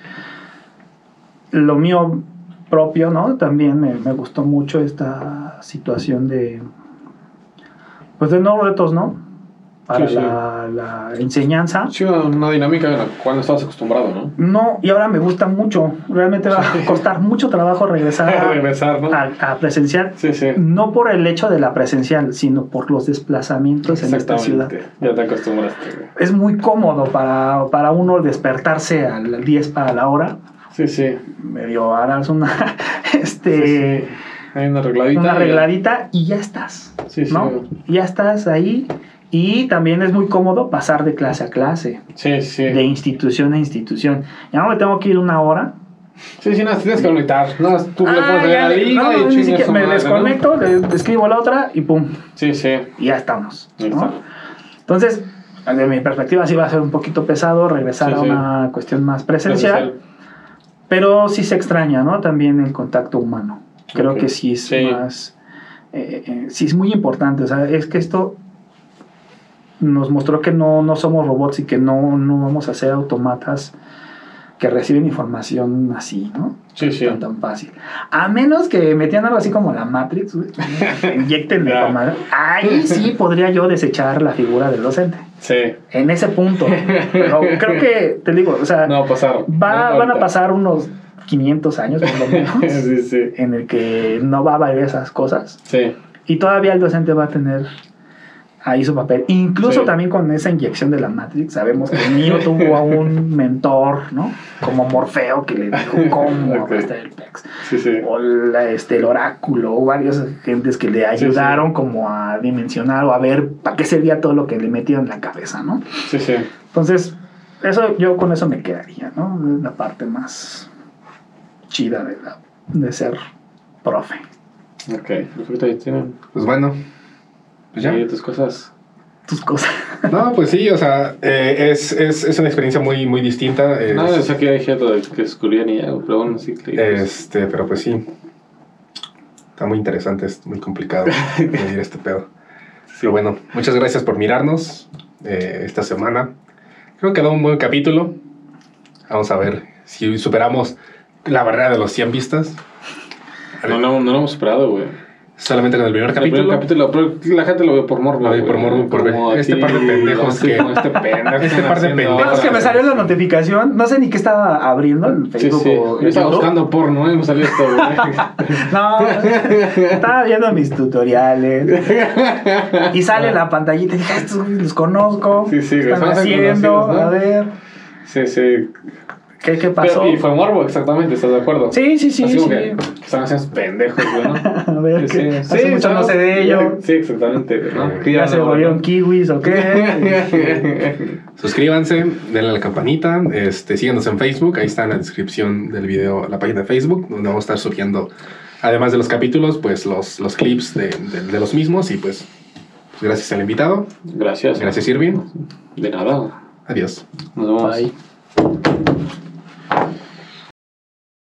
Lo mío propio, ¿no? También me, me gustó mucho esta situación de, pues de nuevos retos, ¿no? Para Sí, sí. La, la enseñanza. Sí, una dinámica en la cual no estabas acostumbrado, ¿no? No, y ahora me gusta mucho. Realmente va a costar mucho trabajo regresar a, Regresar, ¿no? a- a presencial. Sí, sí. No por el hecho de la presencial, sino por los desplazamientos en esta ciudad. Ya te acostumbraste. Es muy cómodo para, para uno despertarse al 10 para la hora. Sí, sí. Medio harás una, este, Sí, sí. Hay una arregladita. una y ya. arregladita y ya estás. Sí, sí. ¿no? Ya estás ahí. Y también es muy cómodo pasar de clase a clase, Sí, sí. de institución a institución. Ya no me tengo que ir una hora. Sí, sí, nada, tienes que conectar. Nada, tú le Ah, pones ya la le- liga no, y me madre, ¿no? desconecto, le, le escribo la otra y pum, Sí, sí. y ya estamos. ¿no? está. Entonces, desde mi perspectiva sí va a ser un poquito pesado regresar Sí, a una cuestión más presencial, pero sí se extraña, ¿no? También el contacto humano. Creo que sí es Sí. más, eh, eh, sí es muy importante, o sea, es que esto nos mostró que no, no somos robots y que no, no vamos a ser automatas que reciben información así, ¿no? Sí, sí. Tan, tan fácil. A menos que metían algo así como la Matrix, güey. Inyecten la Ya. información. Ahí sí podría yo desechar la figura del docente. Sí. En ese punto. Pero creo que, te digo, o sea, No va a pasar. va- No, van a pasar unos 500 años por lo menos sí, sí. en el que no va a haber esas cosas. Sí. Y todavía el docente va a tener ahí su papel. Incluso Sí. también con esa inyección de la Matrix, sabemos que el niño tuvo a un mentor, ¿no? Como Morfeo, que le dijo cómo Ok. aplastar el pex. Sí, sí. O la- este, el oráculo, o varias gentes que le Sí, sí. ayudaron como a dimensionar o a ver para qué servía todo lo que le metieron en la cabeza, ¿no? Sí, sí. Entonces, eso yo con eso me quedaría, ¿no? Es la parte más chida de, la- de ser profe. Ok. Perfecto. Ahí tienen. Pues bueno. Pues ya. ahí tus cosas. Tus cosas. No, pues sí, o sea, eh, es, es, es una experiencia muy, muy distinta. es- Nada, decía que hay gente de que escurrían y ya, pero bueno, sí. que- este, pero pues sí. Está muy interesante, es muy complicado medir este pedo. Sí, Pero bueno, muchas gracias por mirarnos eh, esta semana. Creo que quedó un buen capítulo. Vamos a ver si superamos la barrera de los 100 vistas. No, no, no lo hemos superado, güey. Solamente con el primer El capítulo. primer capítulo, pero la gente lo ve por morbo. Lo ve por morbo, por ver este par de pendejos que- Este pendejo. este par de pendejos que me salió la notificación. No sé ni qué estaba abriendo en Sí, Facebook sí. o Yo estaba YouTube. buscando porno, ¿eh? Me salió esto. No, estaba viendo mis tutoriales. Y sale la pantallita y dije, "Ah, estos güeyes los conozco. Sí, sí, ¿Qué están haciendo? A ver, Sí, sí. ¿Qué, qué pasó? Pero, y fue morbo, exactamente, ¿estás de acuerdo? Sí, sí, sí, Así como sí. que están haciendo pendejos, güey, ¿no? A ver, Sí, que sí. hace mucho no ¿sabes? sé de ello. Sí, exactamente, ¿no? Que Ya se no- volvieron kiwis o qué. Suscríbanse, denle a la campanita, este, síganos en Facebook, ahí está en la descripción del video la página de Facebook, donde vamos a estar subiendo, además de los capítulos, pues los, los clips de, de- de los mismos y pues, pues gracias al invitado, Gracias. gracias Irving, De nada. adiós. Nos vemos. Bye.